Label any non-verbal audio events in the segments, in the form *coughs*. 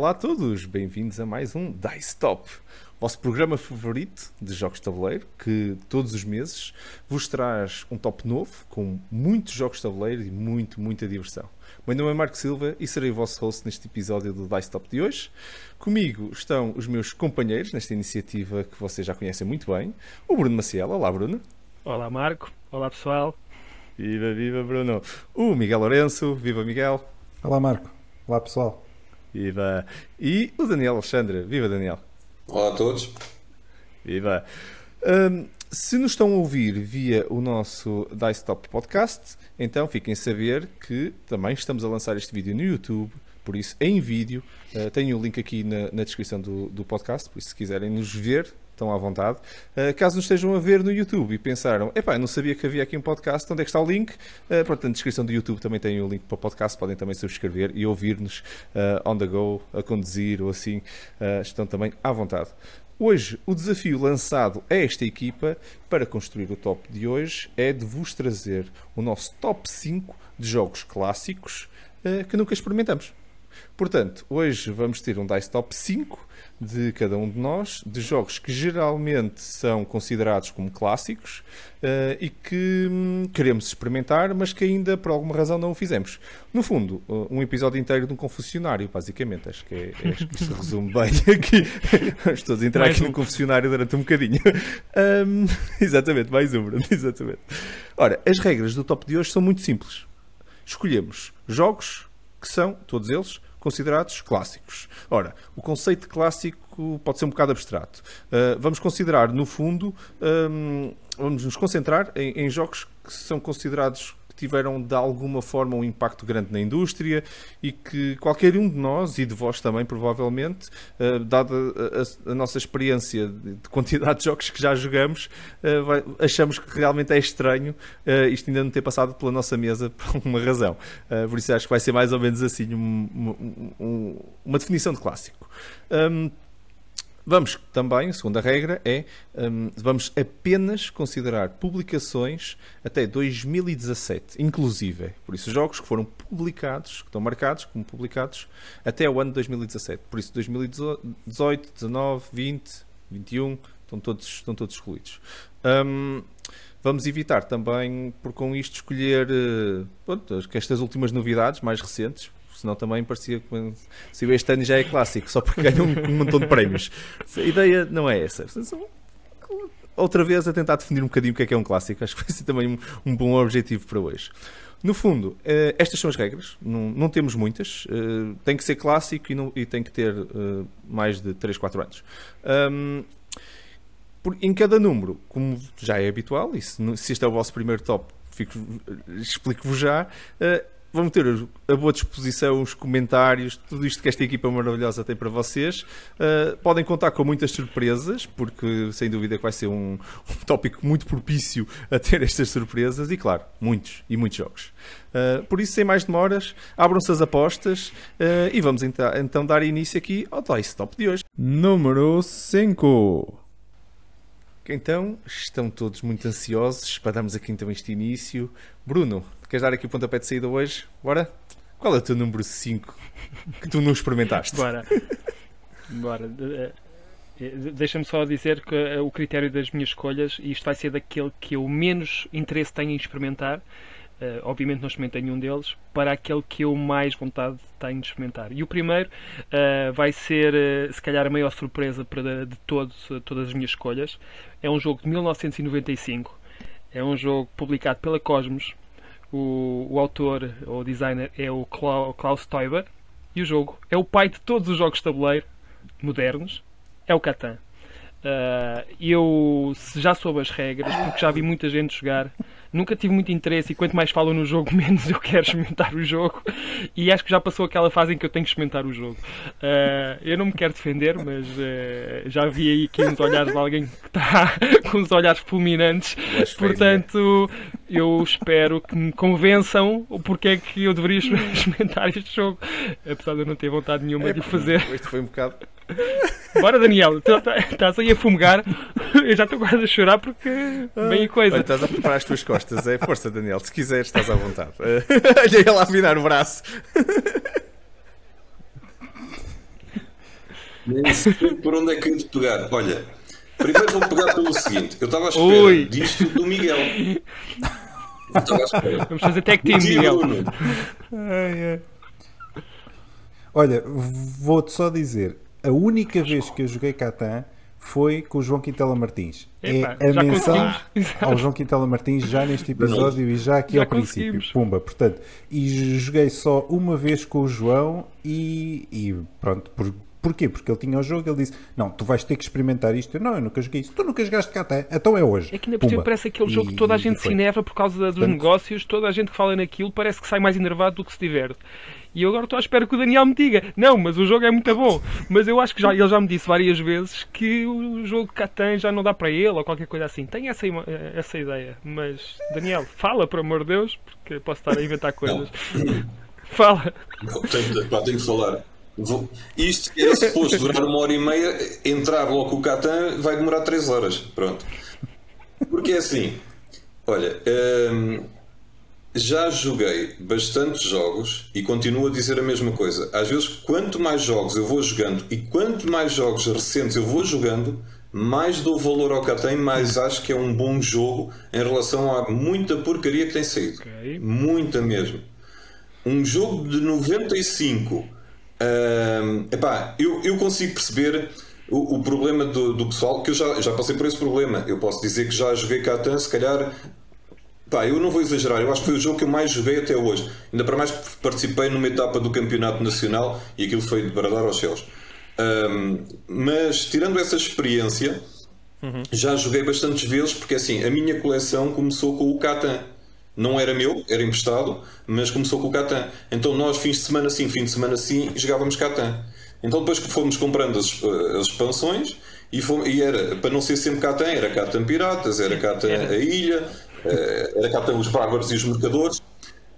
Olá a todos, bem-vindos a mais um Dice Top, vosso programa favorito de jogos de tabuleiro, que todos os meses vos traz um top novo, com muitos jogos de tabuleiro e muito, muita diversão. Meu nome é Marco Silva e serei o vosso host neste episódio do Dice Top de hoje. Comigo estão os meus companheiros nesta iniciativa que vocês já conhecem muito bem, o Bruno Maciel. Olá, Bruno. Olá, Marco. Olá, pessoal. Viva, viva, Bruno. O Miguel Lourenço. Viva, Miguel. Olá, Marco. Olá, pessoal. Viva! E o Daniel Alexandre. Viva, Daniel! Olá a todos! Viva! Um, se nos estão a ouvir via o nosso Dice Top Podcast, então fiquem a saber que também estamos a lançar este vídeo no YouTube, por isso em vídeo. Uh, tenho o link aqui na, na descrição do, do podcast, por isso se quiserem nos ver, estão à vontade. Uh, caso nos estejam a ver no YouTube e pensaram, epá, não sabia que havia aqui um podcast, onde é que está o link? Uh, portanto, na descrição do YouTube também tem o link para o podcast, podem também subscrever e ouvir-nos uh, on the go, a conduzir ou assim, uh, estão também à vontade. Hoje, o desafio lançado a esta equipa para construir o top de hoje é de vos trazer o nosso top 5 de jogos clássicos que nunca experimentamos. Portanto, hoje vamos ter um Dice Top 5 de cada um de nós, de jogos que geralmente são considerados como clássicos uh, e que hum, queremos experimentar, mas que ainda por alguma razão não o fizemos. No fundo, uh, um episódio inteiro de um confessionário, basicamente. Acho que, é, acho que resume *laughs* bem aqui. *laughs* Vamos todos entrar mais aqui um. no confessionário durante um bocadinho. *laughs* Um, exatamente, mais um, Bruno, exatamente. Ora, as regras do top de hoje são muito simples. Escolhemos jogos que são, todos eles, considerados clássicos. Ora, o conceito de clássico pode ser um bocado abstrato. Uh, vamos considerar, no fundo, um, vamos nos concentrar em, em jogos que são considerados tiveram de alguma forma um impacto grande na indústria e que qualquer um de nós, e de vós também provavelmente, uh, dada a, a, nossa experiência de quantidade de jogos que já jogamos, uh, vai, achamos que realmente é estranho uh, isto ainda não ter passado pela nossa mesa *laughs* por uma razão. por isso acho que vai ser mais ou menos assim um, um, uma definição de clássico. Um, Vamos também, a segunda regra é um, vamos apenas considerar publicações até 2017, inclusive. Por isso, jogos que foram publicados, que estão marcados como publicados até o ano de 2017. Por isso, 2018, 19, 20, 21 estão todos, estão todos excluídos. Um, vamos evitar também, por com isto, escolher uh, pronto, estas últimas novidades mais recentes, senão também parecia que se este ano já é clássico, só porque ganham um, um montão de prémios. A ideia não é essa. Outra vez a tentar definir um bocadinho o que é que é um clássico, acho que vai ser também um, um bom objetivo para hoje. No fundo, eh, estas são as regras, não, não temos muitas, eh, tem que ser clássico e, não, e tem que ter eh, mais de 3, 4 anos. Um, por, em cada número, como já é habitual, e se, se este é o vosso primeiro top, explico-vos já, vão ter a boa disposição os comentários, tudo isto que esta equipa maravilhosa tem para vocês. Uh, podem contar com muitas surpresas, porque sem dúvida que vai ser um, um tópico muito propício a ter estas surpresas e, claro, muitos e muitos jogos. Uh, por isso, sem mais demoras, abram-se as apostas uh, e vamos então, então dar início aqui ao Dice Top de hoje. Número 5. Então, estão todos muito ansiosos para darmos aqui então este início. Bruno, Queres dar aqui o pontapé de saída hoje? Bora? Qual é o teu número 5 que tu não experimentaste? Bora. Bora. Eh, eh, deixa-me só dizer que eh, o critério das minhas escolhas, e isto vai ser daquele que eu menos interesse tenho em experimentar, Uh, obviamente não experimentei nenhum deles, para aquele que eu mais vontade tenho de experimentar. E o primeiro uh, vai ser, uh, se calhar, a maior surpresa para, de todos, todas as minhas escolhas. É um jogo de 1995. É um jogo publicado pela Cosmos, o, o autor ou designer é o Klaus Teuber e o jogo é o pai de todos os jogos de tabuleiro modernos, é o Catan. Uh, eu já soube as regras, porque já vi muita gente jogar nunca tive muito interesse e quanto mais falam no jogo, *laughs* menos eu quero experimentar o jogo. E acho que já passou aquela fase em que eu tenho que experimentar o jogo. Uh, eu não me quero defender, mas uh, já vi aí aqui uns olhares de alguém que está *laughs* com os olhares fulminantes. Portanto, eu espero que me convençam o porquê é que eu deveria *laughs* experimentar este jogo. Apesar de eu não ter vontade nenhuma é, de fazer. Isto foi um bocado Bora, Daniel, tá, tá, estás aí a fumegar. Eu já estou quase a chorar porque bem a coisa. Olha, estás a preparar as tuas costas. É força, Daniel. Se quiseres, estás à vontade. *laughs* Olha ele a virar o braço. Por onde é que eu de pegar. Olha, primeiro vou pegar pelo seguinte: eu estava à espera Ui. disto do Miguel. Eu estava à espera. Vamos fazer tag team, Miguel. Bruno? Olha, vou-te só dizer, a única vez que eu joguei Catan foi com o João Quintela Martins. Epá, é a menção ao *laughs* João Quintela Martins já neste episódio e já aqui Já ao princípio. Pumba, portanto, e joguei só uma vez com o João e, e pronto, por, porquê? Porque ele tinha o jogo, ele disse: Não, tu vais ter que experimentar isto. Eu, não, eu nunca joguei isso. Tu nunca jogaste Catan, então é hoje. É que ainda por cima parece aquele jogo E- que toda a gente se enerva por causa dos Portanto- negócios, toda a gente que fala naquilo parece que sai mais enervado do que se diverte. E eu agora estou à espera que o Daniel me diga: Não, mas o jogo é muito bom. Mas eu acho que já, ele já me disse várias vezes que o jogo Catan já não dá para ele ou qualquer coisa assim. Tenho essa, essa ideia. Mas, Daniel, fala, por amor de Deus, porque posso estar a inventar coisas. Fala. Não, tenho, pá, tenho que falar. Vou- Isto era suposto durar uma hora e meia, entrar logo o Catan vai demorar 3 horas. Pronto. Porque é assim, olha, hum, já joguei bastantes jogos e continuo a dizer a mesma coisa. Às vezes, quanto mais jogos eu vou jogando e quanto mais jogos recentes eu vou jogando, mais dou valor ao Catan, mais acho que é um bom jogo em relação a muita porcaria que tem saído. Ok. Muita mesmo um jogo de 95 hum, epá, eu, eu consigo perceber o, o problema do, do pessoal que eu já, já passei por esse problema. Eu posso dizer que já joguei Catan se calhar pá, eu não vou exagerar eu acho que foi o jogo que eu mais joguei até hoje. Ainda para mais que participei numa etapa do campeonato nacional e aquilo foi de bradar aos céus. Hum, mas tirando essa experiência já joguei bastantes vezes porque assim a minha coleção começou com o Catan não era meu, era emprestado, mas começou com o Catan. Então nós, fins de semana sim, fim de semana sim, jogávamos Catan. Então depois que fomos comprando as, eh, as expansões, e, fomos- e era, para não ser sempre Catan, era Catan Piratas, era Catan a Ilha, eh, era Catan os Bárbaros e os Mercadores.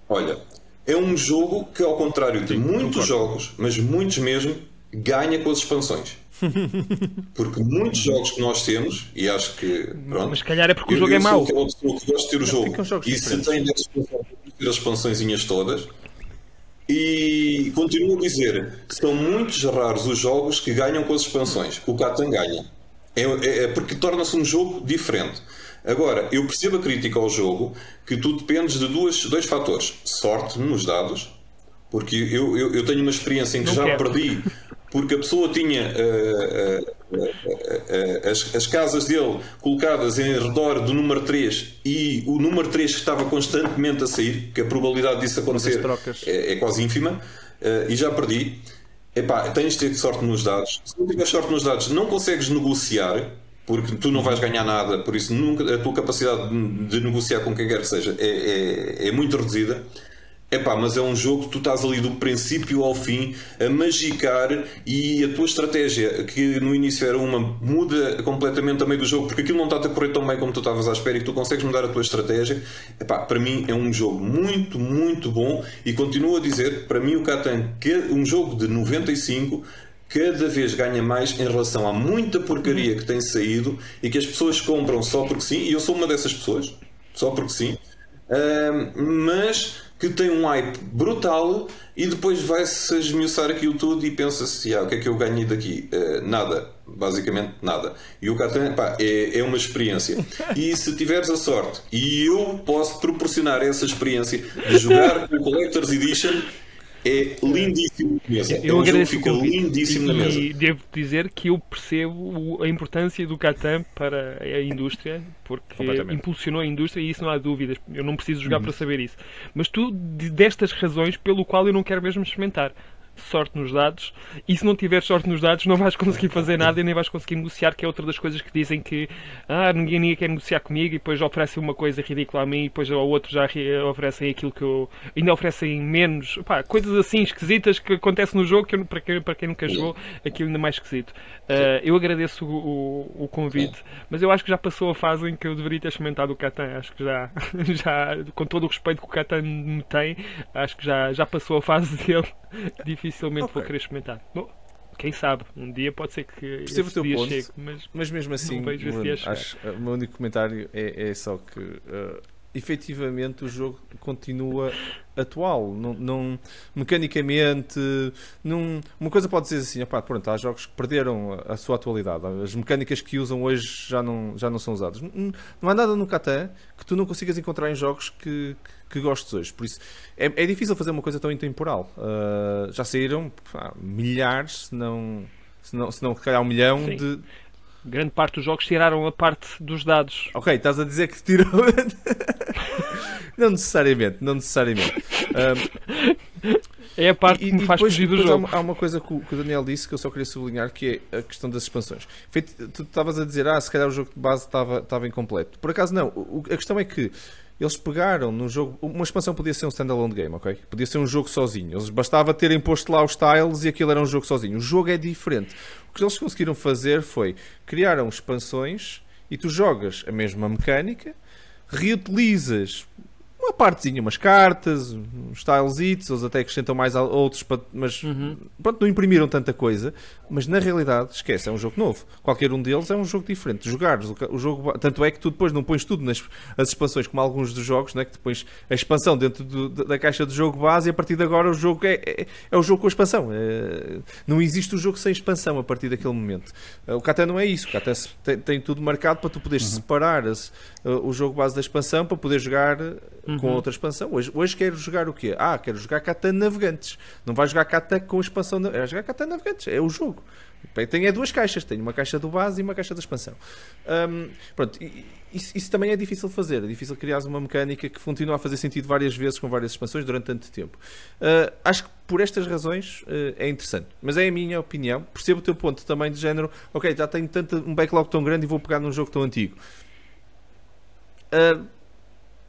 Olha, é um jogo que ao contrário de muitos jogos, mas muitos mesmo, ganha com as expansões. *laughs* Porque muitos jogos que nós temos, e acho que. Pronto, Mas calhar é porque o eu- jogo eu é sou mau. aquela pessoa que gosta de ter o jogo e se tem ter as expansõezinhas todas. E continuo a dizer que são muitos raros os jogos que ganham com as expansões. O Catan ganha. É, é- é porque torna-se um jogo diferente. Agora, eu percebo a crítica ao jogo que tu dependes de duas, dois fatores: sorte nos dados, porque eu, eu, eu tenho uma experiência em que Não já quero. perdi *laughs* porque a pessoa tinha eh, eh, eh, as, as casas dele colocadas em redor do número 3 e o número 3 que estava constantemente a sair, que a probabilidade disso acontecer é, é quase ínfima, eh, e já perdi. Epá, tens de ter sorte nos dados. Se não tiver sorte nos dados, não consegues negociar, porque tu não vais ganhar nada, por isso nunca, a tua capacidade de, de negociar com quem quer que seja é, é, é muito reduzida. Epá, mas é um jogo que tu estás ali do princípio ao fim a magicar e a tua estratégia, que no início era uma, muda completamente a meio do jogo, porque aquilo não está a correr tão bem como tu estavas à espera e tu consegues mudar a tua estratégia. Epá, para mim é um jogo muito, muito bom e continuo a dizer, para mim o Catan, que um jogo de 95, cada vez ganha mais em relação a muita porcaria que tem saído e que as pessoas compram só porque sim, e eu sou uma dessas pessoas, só porque sim. Ahm, mas que tem um hype brutal e depois vai-se esmiuçar aquilo tudo e pensa-se, ah, o que é que eu ganhei daqui? Ah, nada, basicamente nada. E o Catan pá, é, é uma experiência. E se tiveres a sorte, e eu posso proporcionar essa experiência de jogar com o Collector's Edition, é lindíssimo na mesa. é Eu um agradeço fica lindíssimo na mesa. e devo dizer que eu percebo a importância do Catan para a indústria, porque impulsionou a indústria e isso não há dúvidas. Eu não preciso jogar para saber isso. Mas tu, de- destas razões pelo qual eu não quero mesmo experimentar. Sorte nos dados, e se não tiveres sorte nos dados, não vais conseguir fazer nada e nem vais conseguir negociar, que é outra das coisas que dizem que ah, ninguém, ninguém quer negociar comigo e depois oferecem uma coisa ridícula a mim e depois ao outro já oferecem aquilo que eu. ainda oferecem menos. Pá, coisas assim esquisitas que acontecem no jogo que eu- para, quem, para quem nunca jogou, aquilo ainda mais esquisito. Ah, eu agradeço o, o- o convite, mas eu acho que já passou a fase em que eu deveria ter experimentado o Catan. Acho que já, *laughs* já com todo o respeito que o Catan me tem, acho que já, já passou a fase *laughs* dele. Dificilmente vou Ok. querer experimentar. Bom, quem sabe, um dia pode ser que Percebo o esse teu dia ponto. chegue, mas Mas mesmo *laughs* assim, Não vejo acho- o meu único comentário é, é só que uh, efetivamente o jogo continua atual. Não, não- mecanicamente, não, uma coisa pode dizer assim: opá, pronto, há jogos que perderam a, a sua atualidade. As mecânicas que usam hoje já não, já não são usadas. Não, não há nada no Catan que tu não consigas encontrar em jogos que, que, que gostes hoje. Por isso é, é difícil fazer uma coisa tão intemporal. Ah, já saíram pá, milhares, se não, se não, se não calhar um milhão Sim. de, Grande parte dos jogos tiraram a parte dos dados. Ok, estás a dizer que tirou. *laughs* não necessariamente, não necessariamente. Ahm, É a parte e, que me faz depois, fugir do depois há, jogo. uma, há uma coisa que o, que o Daniel disse que eu só queria sublinhar que é a questão das expansões. Feito, tu estavas a dizer, ah, se calhar o jogo de base estava, estava incompleto. Por acaso não, o- a questão é que eles pegaram no jogo. Uma expansão podia ser um standalone game, ok? Podia ser um jogo sozinho. Eles bastava terem posto lá os tiles e aquilo era um jogo sozinho. O jogo é diferente. O que eles conseguiram fazer foi criaram expansões e tu jogas a mesma mecânica, reutilizas uma partezinha, umas cartas, uns tilesitos, eles até acrescentam mais outros, mas Uhum. pronto, não imprimiram tanta coisa, mas na realidade, esquece, é um jogo novo. Qualquer um deles é um jogo diferente. Jogares, o, jogo, tanto é que tu depois não pões tudo nas as expansões, como alguns dos jogos, né, que pões a expansão dentro do- da, caixa do jogo base e a partir de agora o jogo é, é, é o jogo com a expansão. É- não existe o jogo sem expansão a partir daquele momento. O Catan não é isso. O Catan tem, tem tudo marcado para tu poderes separar as- uh, o jogo base da expansão para poder jogar uh, com Uhum. outra expansão. Hoje, hoje quero jogar o quê? Ah, quero jogar Catan Navegantes. Não vais jogar Catan com expansão. na- É jogar Catan Navegantes. É o jogo. Tem é duas caixas. Tenho uma caixa do base e uma caixa da expansão. Hum, pronto, isso, isso também é difícil fazer. É difícil criar uma mecânica que continua a fazer sentido várias vezes com várias expansões durante tanto tempo. Uh, acho que por estas razões uh, é interessante. Mas é a minha opinião. Percebo o teu ponto também de género. Ok, já tenho tanto, um backlog tão grande e vou pegar num jogo tão antigo. Uh,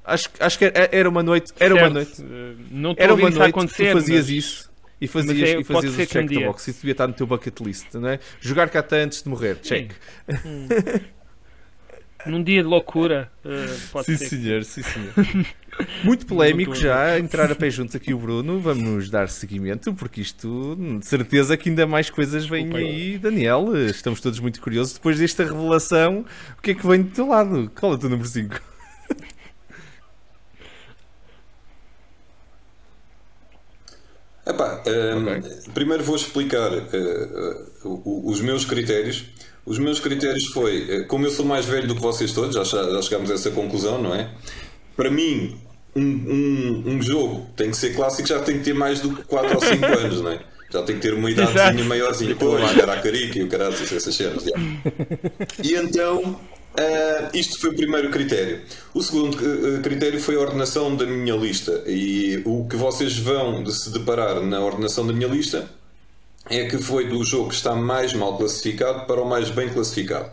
acho, acho que era era uma noite. Era uma Certo, noite. eh, Não estou Era a ver uma noite que tu fazias mas- isso e fazias, é- e fazias o que um check the box. Isso devia estar no teu bucket list, não é? Jogar Catan antes de morrer, check. Hum. Num dia de loucura, eh, pode sim, ser. senhor, sim, senhor. Muito polémico Não já, entrar a pé juntos aqui o Bruno. Vamos dar seguimento, porque isto, de certeza que ainda mais coisas vêm aí, Daniel. Estamos todos muito curiosos. Depois desta revelação, o que é que vem do teu lado? Qual é o teu número 5? Epá, hum, Primeiro vou explicar uh, uh, os meus critérios. Os meus critérios foi, uh, como eu sou mais velho do que vocês todos, já, já chegámos a essa conclusão, não é? Para mim, um, um, um jogo tem que ser clássico, já tem que ter mais do que 4 ou 5 *laughs* anos, não é? Já tem que ter uma idadezinha maiorzinha. Pois, era a carica e o caralho, essas cenas. *laughs* E então, ah, isto foi o primeiro critério. O segundo ah, critério foi a ordenação da minha lista. E o que vocês vão de se deparar na ordenação da minha lista é que foi do jogo que está mais mal classificado para o mais bem classificado.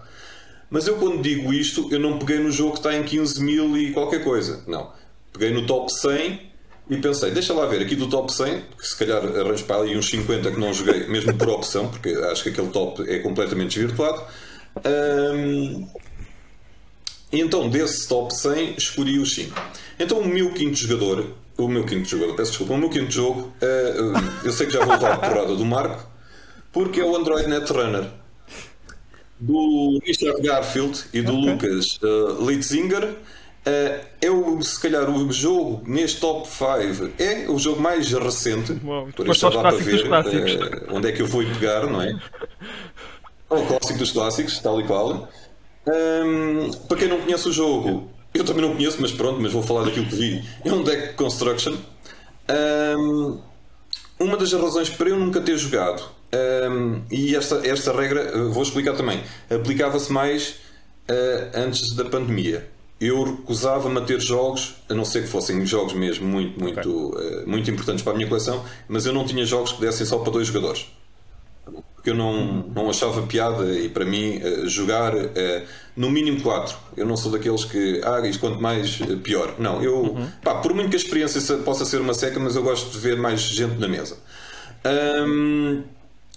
Mas eu, quando digo isto, eu não peguei no jogo que está em 15 mil e qualquer coisa. Não. Peguei no top 100 e pensei, deixa lá ver, aqui do top 100, que se calhar arranjo para ali uns 50 que não joguei, mesmo por opção, porque acho que aquele top é completamente desvirtuado. E então, desse top 100, escolhi os 5. Então, o meu quinto jogador, o meu quinto jogador, peço desculpa, o meu quinto jogo, eh, eu sei que já vou levar a porrada do Marco, porque é o Android Netrunner do Richard Garfield e do Lucas uh, Litzinger. Uh, é o, se calhar o jogo neste top 5 é o jogo mais recente. Uau, por isso dá para ver uh, onde é que eu vou pegar, não é? *laughs* É o clássico dos clássicos, tal e qual. Um, para quem não conhece o jogo, eu também não conheço, mas pronto, mas vou falar daquilo que vi. É um deck construction. Um, uma das razões para eu nunca ter jogado, um, e esta, esta regra, uh, vou explicar também, aplicava-se mais uh, antes da pandemia. Eu recusava-me a ter jogos, a não ser que fossem jogos mesmo muito, muito, uh, muito importantes para a minha coleção, mas eu não tinha jogos que dessem só para dois jogadores. Porque eu não, não achava piada e para mim uh, jogar uh, no mínimo 4. Eu não sou daqueles que, ah, isto quanto mais uh, pior. Não, eu, pá, por muito que a experiência possa ser uma seca, mas eu gosto de ver mais gente na mesa. Ahm,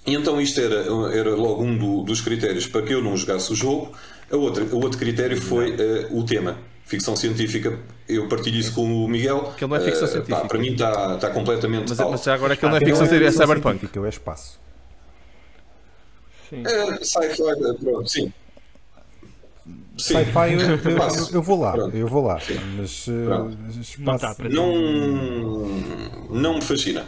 e então isto era, era logo um do- dos critérios para que eu não jogasse o jogo. A outra, o outro critério foi eh, o tema. Ficção científica, eu partilho isso com o Miguel. Que ele não é ficção Eh, pá, científica. para mim está está completamente Mas, out. mas já agora aquilo não é Ah, ficção científica, é cyberpunk. científica, é espaço. Sim. É, sci-fi, pronto, sim. Sci-fi eu, *laughs* eu- eu- eu vou lá, Pronto. eu vou lá. Mas uh, Não para Não, não me fascina.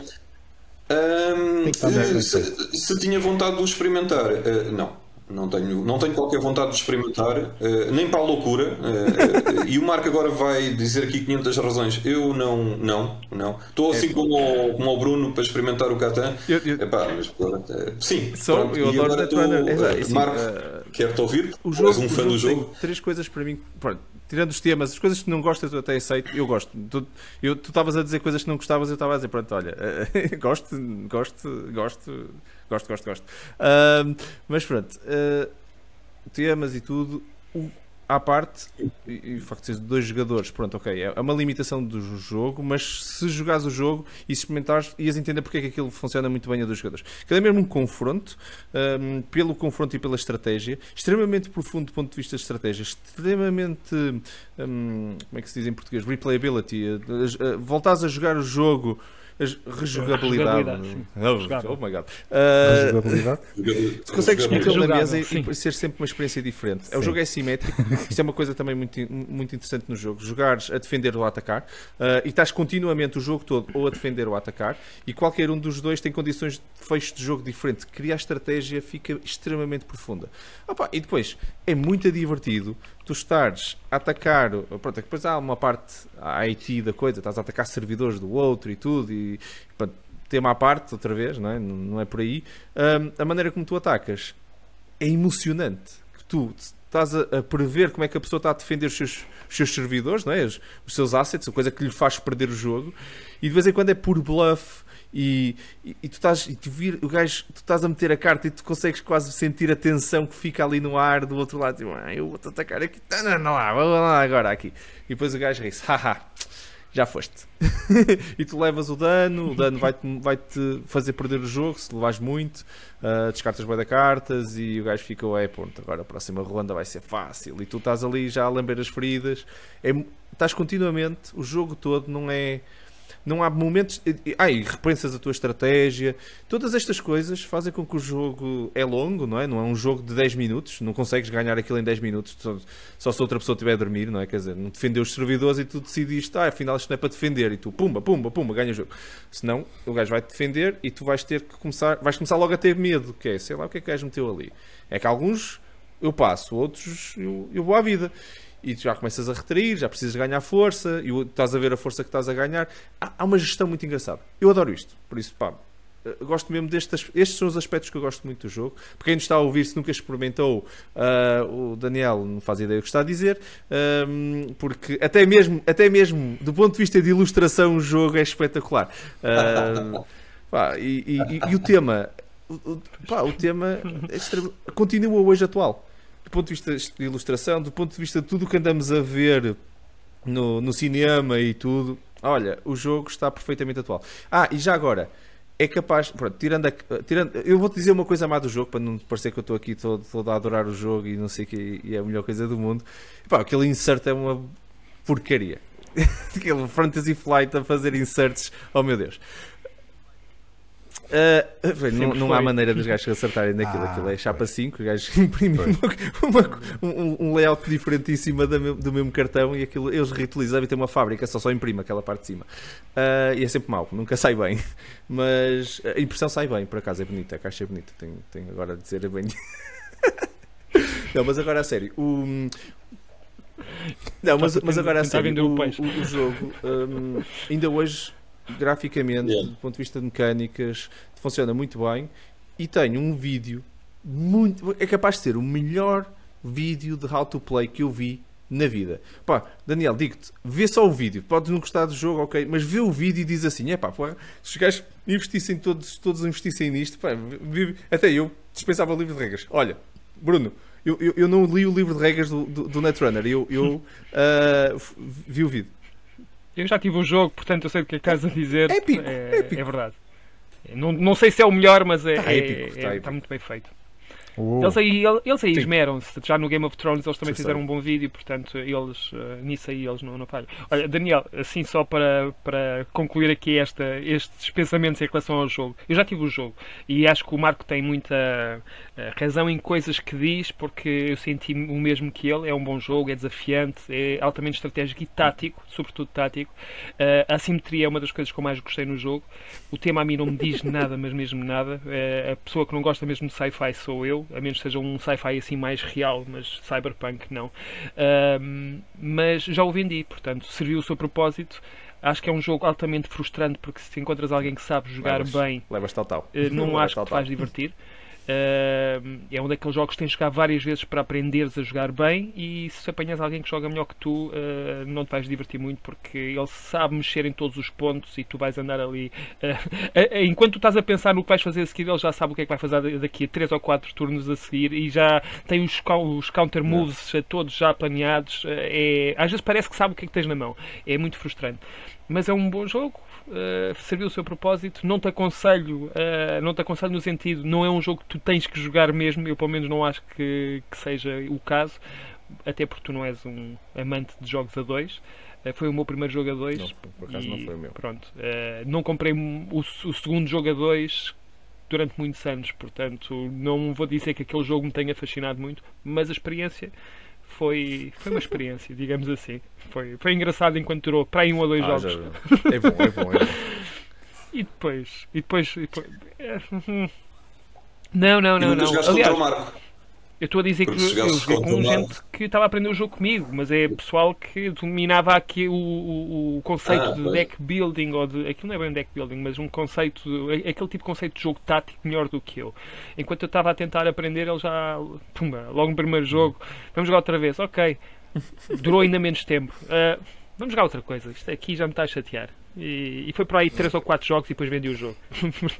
Eh, se, se tinha vontade de o experimentar, eh, não. Não tenho, não tenho qualquer vontade de experimentar, eh, nem para a loucura. eh, e o Marco agora vai dizer aqui 500 razões. Eu não, não, não. Estou assim como, o, como o Bruno para experimentar o Catan. Eu- eu- Epá, mas, eh, sim, pronto. eu E adoro agora tu. É, assim, Marco, quero-te ouvir. O jogo, és um fã do jogo três coisas para mim. pronto, tirando os temas, as coisas que não gostas eu até aceito. Eu gosto. Tu estavas a dizer coisas que não gostavas, eu estava a dizer, pronto, olha, *laughs* gosto, gosto, gosto, gosto, gosto, gosto. Ahm, mas pronto, ah, temas e tudo. À parte, e, o facto de seres dois jogadores, pronto, ok, é uma limitação do jogo, mas se jogares o jogo e experimentares, ias entender porque é que aquilo funciona muito bem a dois jogadores. Aquilo é mesmo um confronto, hum, pelo confronto e pela estratégia, extremamente profundo do ponto de vista de estratégia, extremamente, hum, como é que se diz em português, replayability, eh, eh, voltares a jogar o jogo, rejogabilidade. Rejogabilidade. Oh, my god. Ah, jogabilidade. Tu consegues metê-lo na Jogável, mesa e, sim. e ser sempre uma experiência diferente. O Sim. jogo é simétrico, *laughs* isto é uma coisa também muito, muito interessante no jogo. Jogares a defender ou a atacar, ah, e estás continuamente o jogo todo ou a defender ou a atacar, e qualquer um dos dois tem condições de fecho de jogo diferente. Criar estratégia fica extremamente profunda. Opa, e depois, é muito divertido tu estares a atacar. Pronto, depois há uma parte a IT da coisa, estás a atacar servidores do outro e tudo, e pronto, tema à parte, outra vez, não é, não é por aí. Ahm, a maneira como tu atacas é emocionante. Tu estás a, a prever como é que a pessoa está a defender os seus, os seus servidores, não é? os, os seus assets, a coisa que lhe faz perder o jogo, e de vez em quando é por bluff. E, e, tu estás e tu vir, o gajo, tu estás a meter a carta e tu consegues quase sentir a tensão que fica ali no ar do outro lado. Tipo, ah, eu vou-te atacar aqui, não, não, lá, vou lá agora aqui. E depois o gajo ri-se, *laughs* haha, já foste. *laughs* e tu levas o dano, o dano vai-te vai -te fazer perder o jogo se levares muito, uh, descartas bem da cartas e o gajo fica, é pronto, agora a próxima ronda vai ser fácil. E tu estás ali já a lamber as feridas, é, estás continuamente, o jogo todo não é. Não há momentos. Ah, e repensas a tua estratégia. Todas estas coisas fazem com que o jogo é longo, não é? Não é um jogo de 10 minutos. Não consegues ganhar aquilo em 10 minutos só, só se outra pessoa estiver a dormir, não é? Quer dizer, não defendeu os servidores e tu decidiste, ah, afinal isto não é para defender. E tu, pumba, pumba, pumba, ganha o jogo. Senão, o gajo vai te defender e tu vais ter que começar. Vais começar logo a ter medo. Que é, sei lá o que é que o gajo meteu ali. É que alguns eu passo, outros eu, eu vou à vida e já começas a retrair, já precisas ganhar força, e estás a ver a força que estás a ganhar. Há, há uma gestão muito engraçada. Eu adoro isto, por isso, pá, eu gosto mesmo destes. Estes são os aspectos que eu gosto muito do jogo. Para quem nos está a ouvir, se nunca experimentou, uh, o Daniel não faz ideia do que está a dizer, um, porque até mesmo, até mesmo do ponto de vista de ilustração, o jogo é espetacular. Uh, pá, e, e, e, e o tema, o, pá, o tema é continua hoje atual do ponto de vista de ilustração, do ponto de vista de tudo o que andamos a ver no, no cinema e tudo, olha, o jogo está perfeitamente atual. Ah, e já agora, é capaz, pronto, tirando, a, tirando eu vou-te dizer uma coisa má do jogo, para não parecer que eu estou aqui todo, todo a adorar o jogo e não sei o que, e é a melhor coisa do mundo. Pá, aquele insert é uma porcaria. *laughs* aquele Fantasy Flight a fazer inserts, oh meu Deus. Uh, não, não há maneira dos gajos acertarem naquilo. Ah, Aquilo é chapa 5, o gajo *laughs* imprime uma, uma, um, um, layout diferentíssimo do mesmo cartão e aquilo, eles reutilizavam e tem uma fábrica, só só imprime aquela parte de cima. Uh, e é sempre mau, nunca sai bem. *laughs* Mas a impressão sai bem, por acaso é bonita, a caixa é bonita, tenho, tenho agora a dizer é bem. *laughs* não, mas agora a sério. O, não, mas, mas agora a sério. O, o, o jogo, um, ainda hoje graficamente, yeah. do ponto de vista de mecânicas, funciona muito bem e tem um vídeo muito. É capaz de ser o melhor vídeo de how to play que eu vi na vida. Pá, Daniel, digo-te, vê só o vídeo. Podes não gostar do jogo, ok, mas vê o vídeo e diz assim: é pá, se os gajos investissem todos, todos investissem nisto, pá, até eu dispensava o livro de regras. Olha, Bruno. Eu, eu, eu não li o livro de regras do, do, do Netrunner, eu, eu *laughs* uh, vi o vídeo. Eu já tive o jogo, portanto eu sei o que é que estás a dizer. Épico, é, épico. é verdade. Não, não sei se é o melhor, mas é, tá é, épico, tá é, épico. muito bem feito. Eles aí, eles aí esmeram-se. Já no Game of Thrones eles também Sim, fizeram sei. um bom vídeo, portanto, eles, eh, nisso aí eles não, não falham. Olha, Daniel, assim só para, para concluir aqui esta, estes pensamentos em relação ao jogo. Eu já tive o jogo e acho que o Marco tem muita razão em coisas que diz, porque eu senti o mesmo que ele. É um bom jogo, é desafiante, é altamente estratégico e tático, sobretudo tático. Eh, a assimetria é uma das coisas que eu mais gostei no jogo. O tema a mim não me diz *laughs* nada, mas mesmo nada. Eh, a pessoa que não gosta mesmo de sci-fi sou eu, a menos que seja um sci-fi assim mais real, mas cyberpunk não. Ahm, mas já o vendi, portanto, serviu o seu propósito. Acho que é um jogo altamente frustrante porque se encontras alguém que sabe jogar Levas- bem, Levas tal tal. eh, não *laughs* Levas acho que tal, te tal. vais divertir. Uh, é um daqueles jogos que tens de jogar várias vezes para aprenderes a jogar bem e se apanhas alguém que joga melhor que tu uh, não te vais divertir muito porque ele sabe mexer em todos os pontos e tu vais andar ali uh, enquanto tu estás a pensar no que vais fazer a seguir ele já sabe o que é que vai fazer daqui a 3 ou 4 turnos a seguir e já tem os, os counter moves todos já planeados Uh, é, às vezes parece que sabe o que é que tens na mão. É muito frustrante. Mas é um bom jogo Uh, serviu o seu propósito. Não te aconselho, uh, não te aconselho no sentido, não é um jogo que tu tens que jogar mesmo. Eu pelo menos não acho que, que seja o caso, até porque tu não és um amante de jogos a dois. Uh, foi o meu primeiro jogo a dois. Não, por acaso não e foi o meu. Pronto, não comprei o, o segundo jogo a dois durante muitos anos, portanto não vou dizer que aquele jogo me tenha fascinado muito, mas a experiência foi, foi uma experiência, digamos assim. Foi, foi engraçado enquanto durou para aí um ou dois Ah, jogos. É bom, é bom, é bom. E depois, e depois, e depois- é, hum. não, não, não, não. jogaste Aliás, contra o Marco. Eu estou a dizer que Porque se eu joguei com gente que estava a aprender o jogo comigo, mas é pessoal que dominava aqui o, o, o conceito Ah, de pois. deck building ou de aquilo não é bem um deck building, mas um conceito, de- aquele tipo de conceito de jogo tático melhor do que eu. Enquanto eu estava a tentar aprender, ele já, pumba, logo no primeiro jogo, vamos jogar outra vez, ok. Durou ainda menos tempo. Ah, vamos jogar outra coisa. Isto aqui já me está a chatear. E, e foi para aí 3 ou 4 jogos e depois vendi o jogo.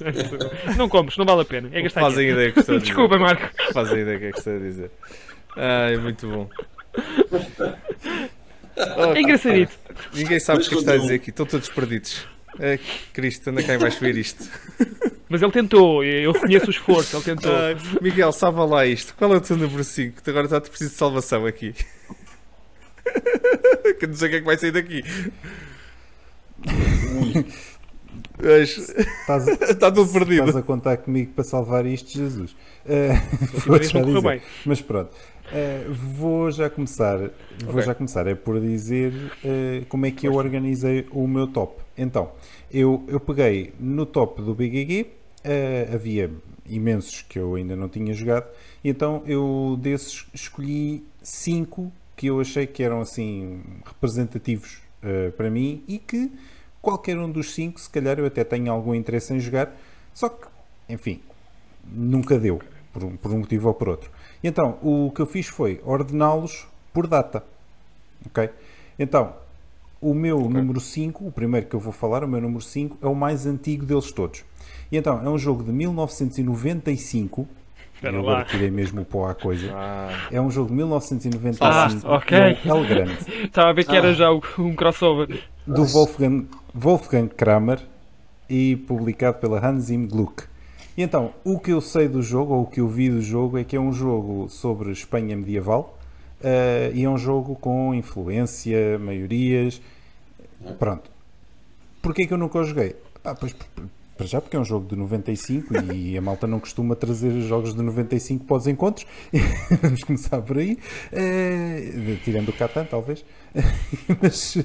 *laughs* Não compres, não vale a pena. É gastar Fazem ideia que estou a dizer. Desculpa, Marco. Fazem ideia que é que estou a dizer. Ah, é muito bom. É engraçadito. Ninguém sabe o que é que está a dizer aqui. Estão todos perdidos. É, Cristo, anda cá e vais ver isto. Mas ele tentou, eu reconheço o esforço, ele tentou. Ah, Miguel, salva lá isto. Qual é o teu número 5? Que agora está preciso de salvação aqui. *laughs* que não sei o que é que vai sair daqui. Mas, Estás, *laughs* está tudo perdido. estás a contar comigo para salvar isto, Jesus. Eh, *laughs* vou já não correu dizer. bem. Mas pronto. Eh, vou já começar. Vou Ok. já começar é por dizer eh, como é que eu organizei o meu top. Então, eu, eu peguei no top do BGG, eh, havia imensos que eu ainda não tinha jogado, e então eu desses escolhi cinco que eu achei que eram assim representativos eh, para mim e que qualquer um dos cinco, se calhar eu até tenho algum interesse em jogar, só que, enfim, nunca deu, por um, por um motivo ou por outro. E então, o que eu fiz foi ordená-los por data. Ok? Então, o meu número 5, o primeiro que eu vou falar, o meu número 5, é o mais antigo deles todos. E então, é um jogo de 1995. Espera eu agora lá. tirei mesmo o pó à coisa. Ah, É um jogo de 1995. Ah, ok. É um grande. *laughs* Estava a ver que era já um crossover. do Wolfgang, Wolfgang Kramer e publicado pela Hans im Gluck. E então, o que eu sei do jogo, ou o que eu vi do jogo, é que é um jogo sobre Espanha medieval eh, e é um jogo com influência, maiorias. Pronto. Porquê que eu nunca o joguei? Pá, pois, para já porque é um jogo de 95 e a malta não costuma trazer jogos de 95 para os encontros. *laughs* Vamos começar por aí. Eh, tirando o Catan, talvez. *laughs* mas,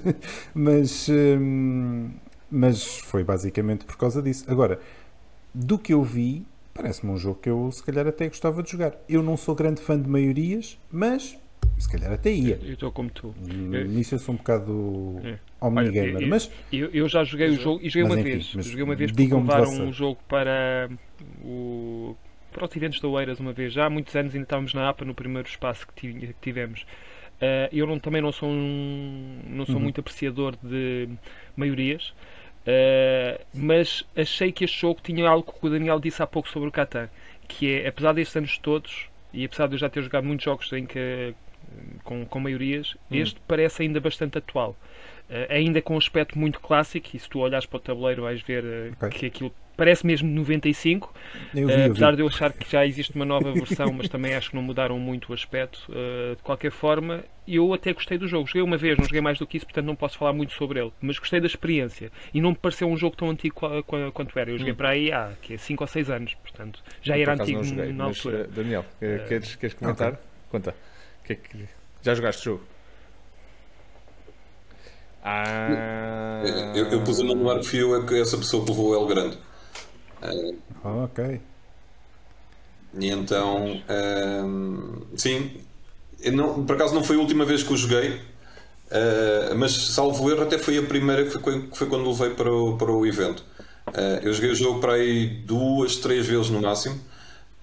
mas, hum, mas foi basicamente por causa disso. Agora, do que eu vi, parece-me um jogo que eu se calhar até gostava de jogar. Eu não sou grande fã de maiorias, mas se calhar até ia. Eu estou como tu. Nisso eu sou um bocado É. omnigamer, Olha, eu- mas Eu, eu já joguei o jogo e joguei Mas uma enfim, vez. Joguei uma vez porque levaram um jogo para o para os eventos da Oeiras uma vez. Já há muitos anos ainda estávamos na APA no primeiro espaço que, ti- que tivemos. Ah, eu não- também não sou um, não sou Uhum. muito apreciador de maiorias. ah, mas achei que este jogo tinha algo que o Daniel disse há pouco sobre o Catan, que é, apesar destes anos todos, e apesar de eu já ter jogado muitos jogos em que com, com maiorias, Hum. este parece ainda bastante atual. Eh, ainda com um aspecto muito clássico, e se tu olhares para o tabuleiro vais ver eh, Ok. que aquilo parece mesmo 95, Eu vi, uh, eu vi. apesar de eu achar que já existe uma nova versão, mas também acho que não mudaram muito o aspecto. Uh, de qualquer forma, eu até gostei do jogo. Joguei uma vez, não joguei mais do que isso, portanto não posso falar muito sobre ele. Mas gostei da experiência e não me pareceu um jogo tão antigo qua- qua- quanto era. Eu joguei Hum. para aí há que 5 ou 6 anos, portanto já era antigo joguei, na mas, altura. eh, Daniel, eh, queres, queres comentar? Conta. Que é que- Já jogaste o jogo? Ah, Eu, eu pus o nome no ar que fui eu é que essa pessoa que levou o L grande. Ah, ok. E então, ahm, sim, eu não, por acaso não foi a última vez que o joguei, ah, mas salvo erro, até foi a primeira que foi, que foi quando o levei para o, para o evento. Ah, eu joguei o jogo para aí duas, três vezes no máximo.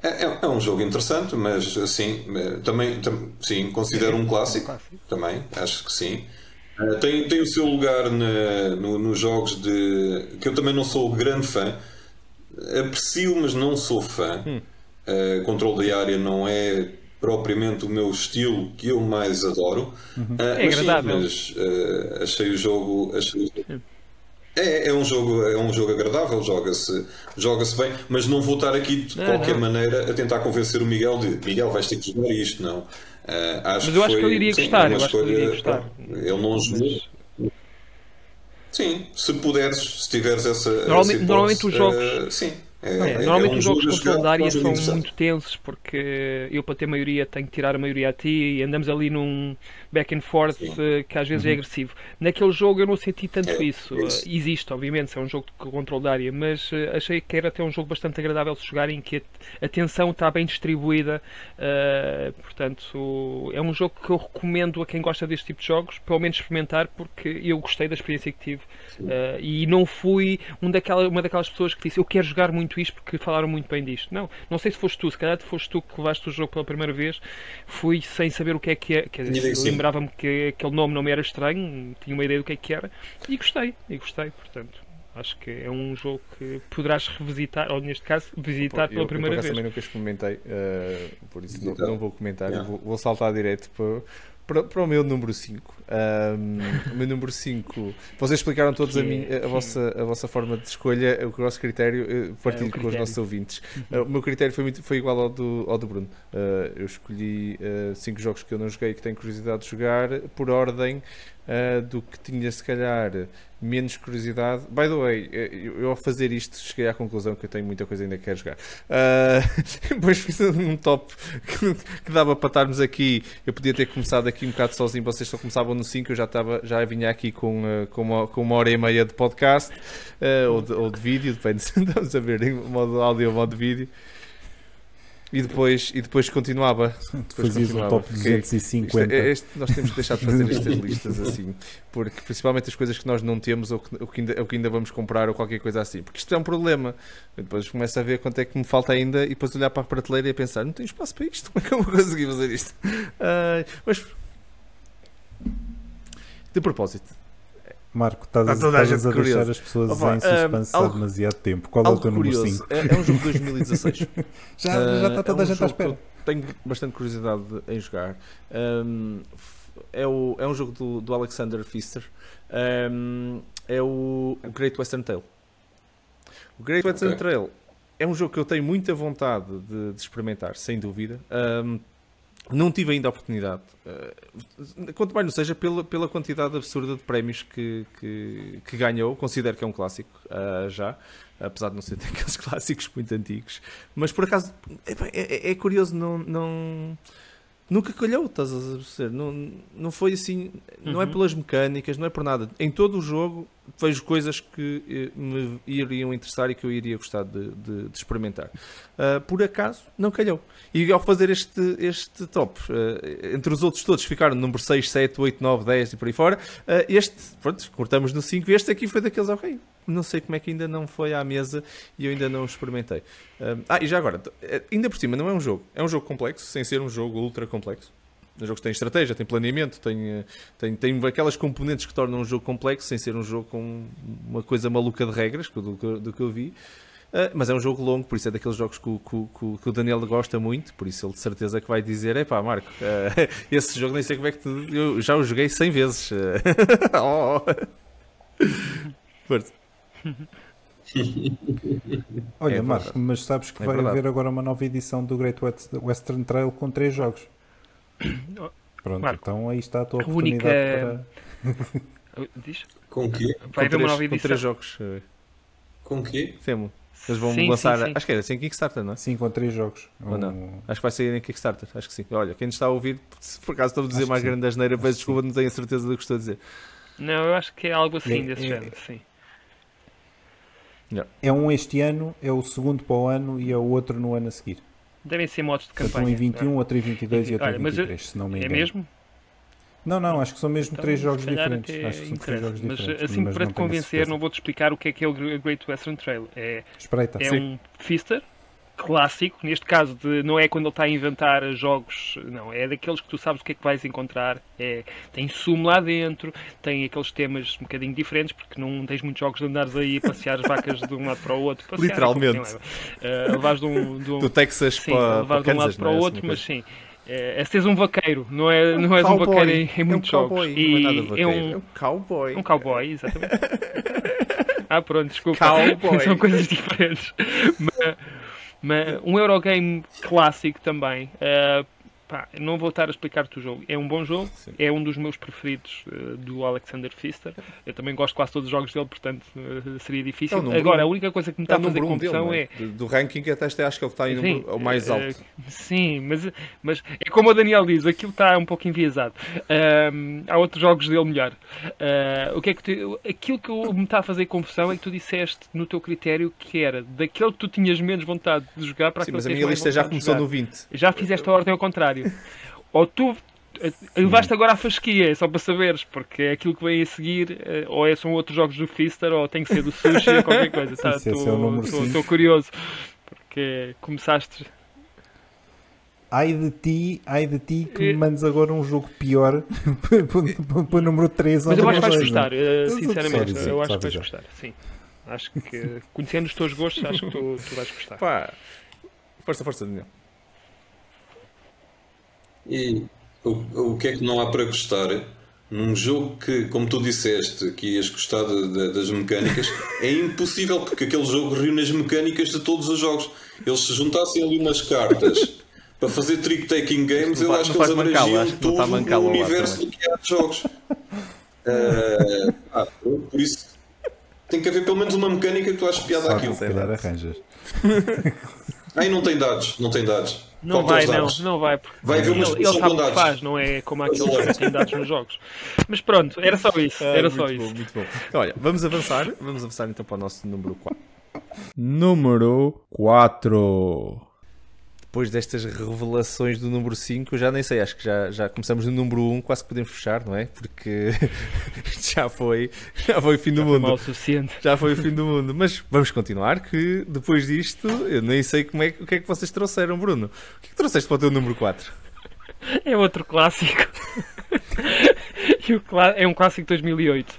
É, é- é um jogo interessante, mas assim, eh, também, tam- sim, considero um clássico. Também, acho que sim. Uh, tem, tem o seu lugar na- no- nos jogos de. que eu também não sou grande fã. Aprecio, mas não sou fã. Uh, controle da área não é propriamente o meu estilo que eu mais adoro. Uh, É mas sim, agradável. mas uh, achei o jogo. Achei o jogo- é, é um jogo, é um jogo agradável, joga-se joga bem, mas não vou estar aqui de Não, qualquer não. maneira a tentar convencer o Miguel de Miguel, vais ter que jogar isto, não. Ah, acho Mas eu acho que foi- ele iria sim, gostar, eu acho que ele iria gostar. Ele não jogou. Mas- Sim, se puderes, se tiveres essa. Normalmente- essa hipótese, normalmente os jogos- ah, sim. É, É, é- normalmente é um os jogos de é um jogo são muito tensos porque eu para ter maioria tenho que tirar a maioria a ti e andamos ali num back and forth Sim. eh, que às vezes é agressivo. Naquele jogo eu não senti tanto É, isso. é isso. Existe, obviamente, é um jogo de controle da área, mas eh, achei que era até um jogo bastante agradável de jogar em que a tensão está bem distribuída. eh, portanto, é um jogo que eu recomendo a quem gosta deste tipo de jogos, pelo menos experimentar, porque eu gostei da experiência que tive. Eh, e não fui um daquela, uma daquelas pessoas que disse eu quero jogar muito isto porque falaram muito bem disto. Não, não sei se foste tu, se calhar foste tu que levaste o jogo pela primeira vez. Fui sem saber o que é que é. Quer dizer, lembrava-me que aquele nome não me era estranho, tinha uma ideia do que é que era e gostei, e gostei, portanto. Acho que é um jogo que poderás revisitar, ou neste caso, visitar eu, pela eu, por primeira acaso, vez. também nunca experimentei, eh, por isso não, Então, não vou comentar. yeah. Vou, vou saltar direto para, para, para o meu número 5. o meu número 5. Vocês explicaram todos a, Que é- mim, a, que- vossa, a vossa forma de escolha, o vosso critério, eh, partilho É, o com os critério. nossos ouvintes. Eh, o meu critério foi, muito, foi igual ao do, ao do Bruno. Eh, eu escolhi 5 jogos que eu não joguei e que tenho curiosidade de jogar por ordem eh, do que tinha, se calhar, menos curiosidade. By the way, eh, eu, eu ao fazer isto cheguei à conclusão que eu tenho muita coisa ainda que quero jogar. Ah, *laughs* depois fiz um top que, que dava para estarmos aqui. Eu podia ter começado aqui um bocado sozinho, vocês só começavam no 5, eu já, estava, já vinha aqui com, ah, com, uma, com uma hora e meia de podcast ah, ou, de, ou de vídeo, depende se *laughs* estamos a ver em modo áudio ou modo vídeo. E depois, e depois continuava. Depois Fazias continuava. top Fiquei- 250. isto é- este- nós temos que deixar de fazer *laughs* estas listas assim, porque principalmente as coisas que nós não temos ou que, ou que ainda, ou que ainda vamos comprar ou qualquer coisa assim, porque isto é um problema. Eu depois começo a ver quanto é que me falta ainda e depois olhar para a prateleira e pensar: não tenho espaço para isto, *laughs* como é que eu vou conseguir fazer isto? Ai, mas de propósito, Marco, estás, a- Está a estás a deixar as pessoas Opa, em suspense um, há algo- demasiado tempo. Qual é o teu número curioso, 5? é, é um jogo de 2016. *laughs* Já, já está Ah, toda é a um gente à espera. Tenho bastante curiosidade de- em jogar. Um, f- é, o, é um jogo do, do Alexander Pfister. Um, é o, o Great Western Trail. O Great Western Ok. Trail é um jogo que eu tenho muita vontade de, de experimentar, sem dúvida. Um, não tive ainda a oportunidade. Uh, quanto mais não seja pela, pela quantidade absurda de prémios que, que, que ganhou. Considero que é um clássico uh, já. Apesar de não ser *laughs* daqueles clássicos muito antigos. Mas por acaso é, é- é curioso, não, não- nunca calhou, estás a perceber? Não, não foi assim, não é Uhum. pelas mecânicas, não é por nada. Em todo o jogo vejo coisas que eh, me iriam interessar e que eu iria gostar de, de- de experimentar. Ah, por acaso, não calhou. E ao fazer este, este top, eh, entre os outros todos ficaram número 6, 7, 8, 9, 10 e por aí fora. Ah, este, pronto, cortamos no 5 e este aqui foi daqueles, ok. Não sei como é que ainda não foi à mesa e eu ainda não experimentei. Ah, e já agora, ainda por cima, não é um jogo. É um jogo complexo, sem ser um jogo ultra complexo. É um jogo que tem estratégia, tem planeamento, tem, eh, tem, tem aquelas componentes que tornam um jogo complexo, sem ser um jogo com uma coisa maluca de regras, do, do, do que eu vi. Ah, mas é um jogo longo, por isso é daqueles jogos que, o- que que o- Daniel gosta muito, por isso ele de certeza que vai dizer: é pá, Marco, ah, *laughs* esse jogo nem sei como é que. Eu já o joguei 100 vezes. *laughs* Oh. Olha, É Marco, mas sabes que É vai verdade. haver agora uma nova edição do Great West- Western Trail com três jogos. *coughs* Pronto, Marco, então aí está a tua a única- oportunidade para. *laughs* Diz? Com o quê? Vai haver com, uma três, nova com edição. três jogos. eh, Com o quê? Temo. Eles vão Sim, lançar. sim, sim. Acho que era sem Kickstarter, não é? Sim, com três jogos. Ou não? Acho que vai sair em Kickstarter. Acho que sim. Olha, quem nos está a ouvir, se por acaso estou a dizer Acho mais grande asneira, peço que desculpa, não tenho a certeza do que estou a dizer. Não, eu acho que é algo assim É- desse é- género, sim. É um este ano, é o segundo para o ano e é o outro no ano a seguir. Devem ser modos de campanha. um em 21, outro em 22 e outro Olha, em mas eu- 23, se não me É engano. mesmo? Não, não, acho que são mesmo Então, três jogos diferentes. Acho que são três jogos Mas diferentes. assim, mas para te a convencer, não vou-te explicar o que é que é o Great Western Trail. É, Espreita. é Sim. um Fister clássico, neste caso de, não é quando ele está a inventar jogos, não, é daqueles que tu sabes o que é que vais encontrar. É, tem sumo lá dentro, tem aqueles temas um bocadinho diferentes, porque não tens muitos jogos de andares aí a passear as vacas de um lado para o outro. Passear, Literalmente. leva. Eh, levares de um, de um- Do Texas sim, para, levar para de um lado para o é? outro, mas sim. É, é seres um vaqueiro, não, é, não és um vaqueiro em, em É um muitos cowboy, jogos. não é nada E é é um, um cowboy. um cowboy, exatamente. *laughs* ah, pronto, desculpa. Cowboy. *laughs* São coisas diferentes. mas, *laughs* mas um Eurogame clássico também. eh, pá, não vou estar a explicar-te o jogo. É um bom jogo, Sim. é um dos meus preferidos eh, do Alexander Pfister. Eu também gosto quase todos os jogos dele, portanto eh, seria difícil. É Agora, a única coisa que me Está está a fazer dele, confusão é. é? Do, do ranking até este acho que ele está em Sim, número, o mais eh, alto. Sim, mas, mas é como o Daniel diz, aquilo está um pouco enviesado. Há outros jogos dele melhor. Ah, o que é que tu- aquilo que eu- me está a fazer confusão é que tu disseste no teu critério que era daquele que tu tinhas menos vontade de jogar para Sim, aquele mas a que tens minha lista já começou no 20. Já fizeste a ordem ao contrário. Ou tu eh, levaste agora a fasquia, só para saberes, porque é aquilo que vem a seguir, eh, ou é, são outros jogos do Fister, ou tem que ser do Sushi, ou qualquer coisa. Se esse é. Estou curioso, porque começaste Ai de ti, ai de ti que Eh, me mandes agora um jogo pior *laughs* para- o número 3 ou Mas eu acho que vais dois, gostar, eh, sinceramente. dizer, Eu acho que vais gostar, sim. Acho que, conhecendo os teus gostos, acho que tu, tu vais gostar. Pá, força, força, Daniel. E o, o que é que não há para gostar num jogo que, como tu disseste, que ias gostar de- de- das mecânicas, *laughs* é impossível porque aquele jogo reúne as mecânicas de todos os jogos. Eles se juntassem ali umas cartas *laughs* para fazer trick-taking games, Não eu acho que eles abrangiam tudo no lá universo também. do que há de jogos. *laughs* Eh, ah, por isso, tem que haver pelo menos uma mecânica que tu achas piada Só que àquilo. se calhar arranjas. Aí não tem dados, não tem dados. Não Faltam vai, os não, dados. não vai. Porque Vai haver ele, uma ele exposição sabe o que dados. faz, não é como aqueles Mas, que têm dados nos jogos. Mas pronto, era só isso. Ah, Era muito só bom, isso. Muito bom. Então, olha, vamos avançar. Vamos avançar então para o nosso número 4. Número 4. Depois destas revelações do número 5, eu já nem sei, acho que já, já começamos no número 1, quase que podemos fechar, não é? Porque *laughs* já foi, já foi o fim do Foi mal mundo. o suficiente. Já foi o fim do mundo. Mas vamos continuar, que depois disto, eu nem sei como é, o que é que vocês trouxeram, Bruno. O que é que trouxeste para o teu número 4? É outro clássico. *laughs* É um clássico de 2008.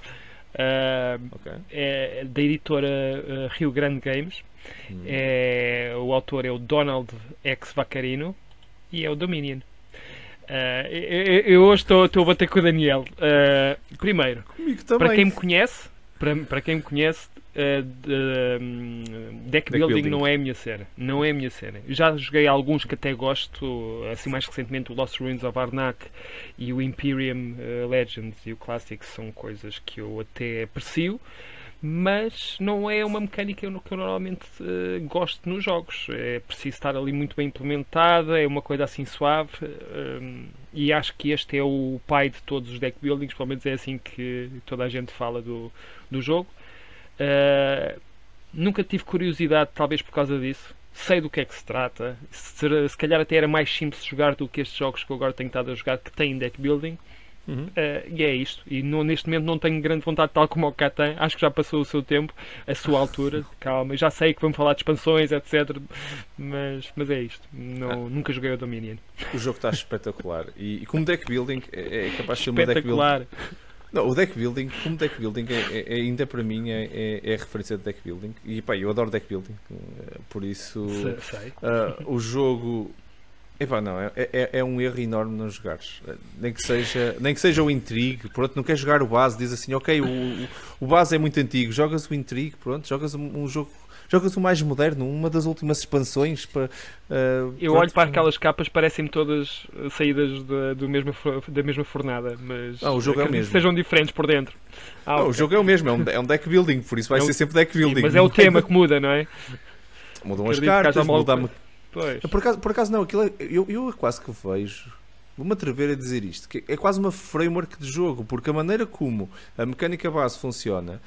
Ah, Ok. é da editora ah, Rio Grande Games. Hum. É, o autor é o Donald X Vaccarino e é o Dominion. Ah, eu, hoje estou estou a bater com o Daniel. Ah, primeiro, para quem me conhece, para, para quem me conhece, ah, de- hum, deck, building, building. não é a minha cena. Não é minha cena. Já joguei alguns que até gosto, assim mais recentemente o Lost Ruins of Arnak e o Imperium Legends e o Classic são coisas que eu até aprecio. Mas não é uma mecânica que eu, normalmente ah, gosto nos jogos. É preciso estar ali muito bem implementada, é uma coisa assim suave. hum, e acho que este é o pai de todos os deck buildings, pelo menos é assim que toda a gente fala do, do jogo. Uh, nunca tive curiosidade, talvez por causa disso. Sei do que é que se trata. Se, se calhar até era mais simples jogar do que estes jogos que eu agora tenho estado a jogar que têm deck building. Uhum. Uh, e é isto. E não- neste momento não tenho grande vontade, tal como o Catan. Acho que já passou o seu tempo, a sua altura. *laughs* Calma, já sei que vamos falar de expansões, etc. Mas, mas é isto. Não, Nunca joguei o Dominion. O jogo está *laughs* espetacular. E, e como deck building, é, é capaz de ser uma deck building. Não, o deck building, como deck building, é, é- é ainda para mim é, é, é a referência de deck building. E pá, eu adoro deck building. eh, Por isso, Se- Sei. ah, o jogo Epá, não, é, é, é um erro enorme não jogares. Nem que seja, nem que seja o Intrigue, pronto, não queres jogar o base, diz assim, ok, o, o, o base é muito antigo, jogas o Intrigue, pronto, jogas um, um jogo, jogas o mais moderno, uma das últimas expansões para. uh, Eu olho para aquelas capas, parecem-me todas saídas da, do mesma, fo- da mesma fornada, mas Ah, o jogo é o mesmo. sejam diferentes por dentro. Ah, Não, ok. o jogo é o mesmo, é um, é um deck building, por isso vai É ser sempre deck building. Mas é o tema que muda, não é? Mudam as Acredito haja cartas, uma mudam. Pois. Por acaso, por acaso não, aquilo é- eu, eu quase que vejo. Vou-me atrever a dizer isto, que é quase uma framework de jogo, porque a maneira como a mecânica base funciona,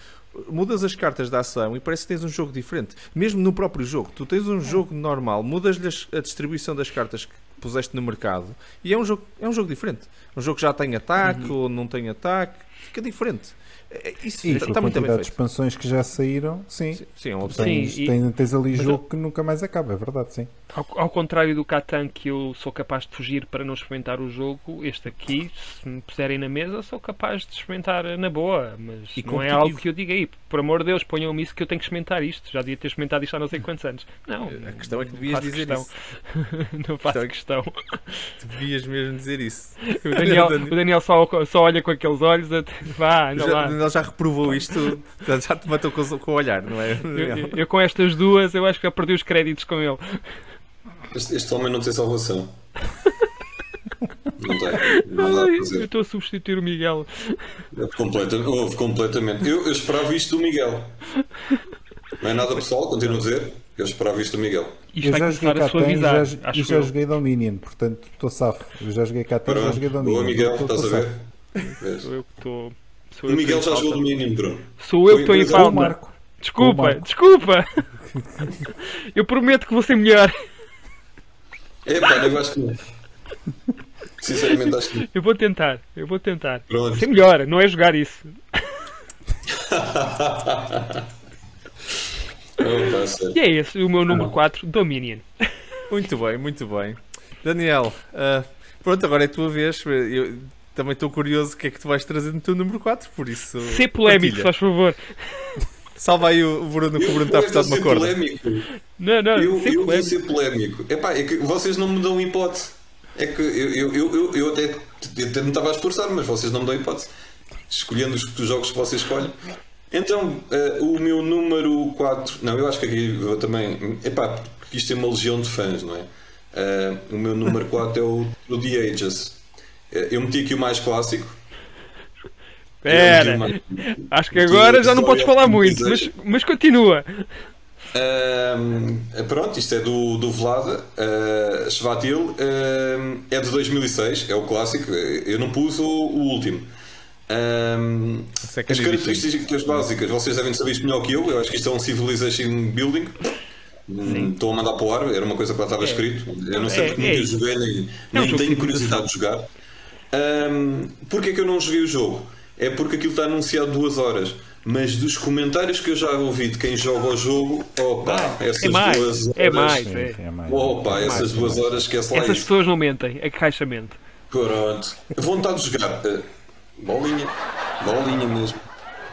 mudas as cartas da ação e parece que tens um jogo diferente. Mesmo no próprio jogo, tu tens um jogo normal, mudas-lhe as- a distribuição das cartas que puseste no mercado e é um jogo, é um jogo diferente. Um jogo que já tem ataque ou não tem ataque, fica diferente. É- é- Isso E está está muito bem de expansões que já saíram, sim. Sim, Sim, é opção. Tens, Sim, e- tens, tens ali mas jogo que nunca mais acaba, é verdade, sim. Ao, ao contrário do Catan, que eu sou capaz de fugir para não experimentar o jogo, este aqui, se me puserem na mesa, sou capaz de experimentar na boa. Mas E não é competitivo. algo que eu diga aí, por amor de Deus, ponham-me isso que eu tenho que experimentar isto. Já devia ter experimentado isto há não sei quantos anos. Não, A questão é que não devias faço dizer questão. *laughs* não faço é que- questão. Devias mesmo dizer isso. O *laughs* Daniel, o Daniel só, só olha com aqueles olhos, a- vá, anda Já, lá. ele já reprovou isto, já te matou com, o- com o olhar, não é? Eu, eu- eu com estas duas, eu acho que já perdi os créditos com ele. Este, este homem não tem salvação. *laughs* Não tem. Não dá a eu estou a substituir o Miguel. Completamente. Houve completamente. Eu, eu esperava isto do Miguel. Não é nada pessoal, continuo a dizer. Eu esperava isto do Miguel. Isto eu já joguei a Catan já, e já eu. joguei Dominion, portanto estou safo. Eu já joguei Catan e já joguei Dominion. Boa, Miguel, Estou- estás a estou ver? safo. Sou eu que estou. O Miguel já jogou. Dominion, Bruno. Sou eu que estou em falta. Marco. Desculpa, Marco. desculpa. Eu prometo que vou ser melhor. É pá, eu acho que não. Sinceramente acho que. Eu vou tentar, eu vou tentar. Pronto. Ser melhor, não é jogar isso. *laughs* E é esse o meu número 4, Dominion. Muito bem, muito bem. Daniel, ah, pronto, agora é a tua vez. Eu também estou curioso o que é que tu vais trazer no teu número 4, por isso. Ser polémico, partilha. faz favor. Salva aí o Bruno, que o Bruno está a Eu precisar vou de uma ser corda. polémico. Não, não, Eu, ser eu vou polémico. ser polémico. Epá, é que vocês não me dão hipótese. É que eu, eu, eu, eu, até, eu até me estava a esforçar, mas vocês não me dão hipótese. Escolhendo os, os jogos que vocês escolhem. Então, eh, o meu número 4. Não, eu acho que aqui eu também. Epá, porque isto tem uma legião de fãs, não é? Eh, o meu número 4 é o, The Ages. Eh, eu meti aqui o mais clássico. O mais- acho que agora já não podes falar muito, mas, mas continua. Pronto, isto é do, do Vlada uh, Shvatil, é de 2006, é o clássico. Eu não pus o, o último. Ahm, Second as características básicas, vocês devem saber isto melhor que eu. Eu acho que isto é um Civilization Building. Estou a mandar para o ar, era uma coisa que lá estava escrito. Eu não sei É, porque é nunca joguei, nem, É um nem tenho de curiosidade de jogar. Ahm, Porquê é que eu não joguei o jogo? É porque aquilo está anunciado duas horas. Mas dos comentários que eu já ouvi de quem joga o jogo, opa, essas É mais, duas horas. é mais. É. é mais. Opa, essas mais, duas horas esquece lá Essas isso. pessoas não mentem, a caixa mente. Pronto. Vontade de jogar. eh, bolinha. Bolinha mesmo.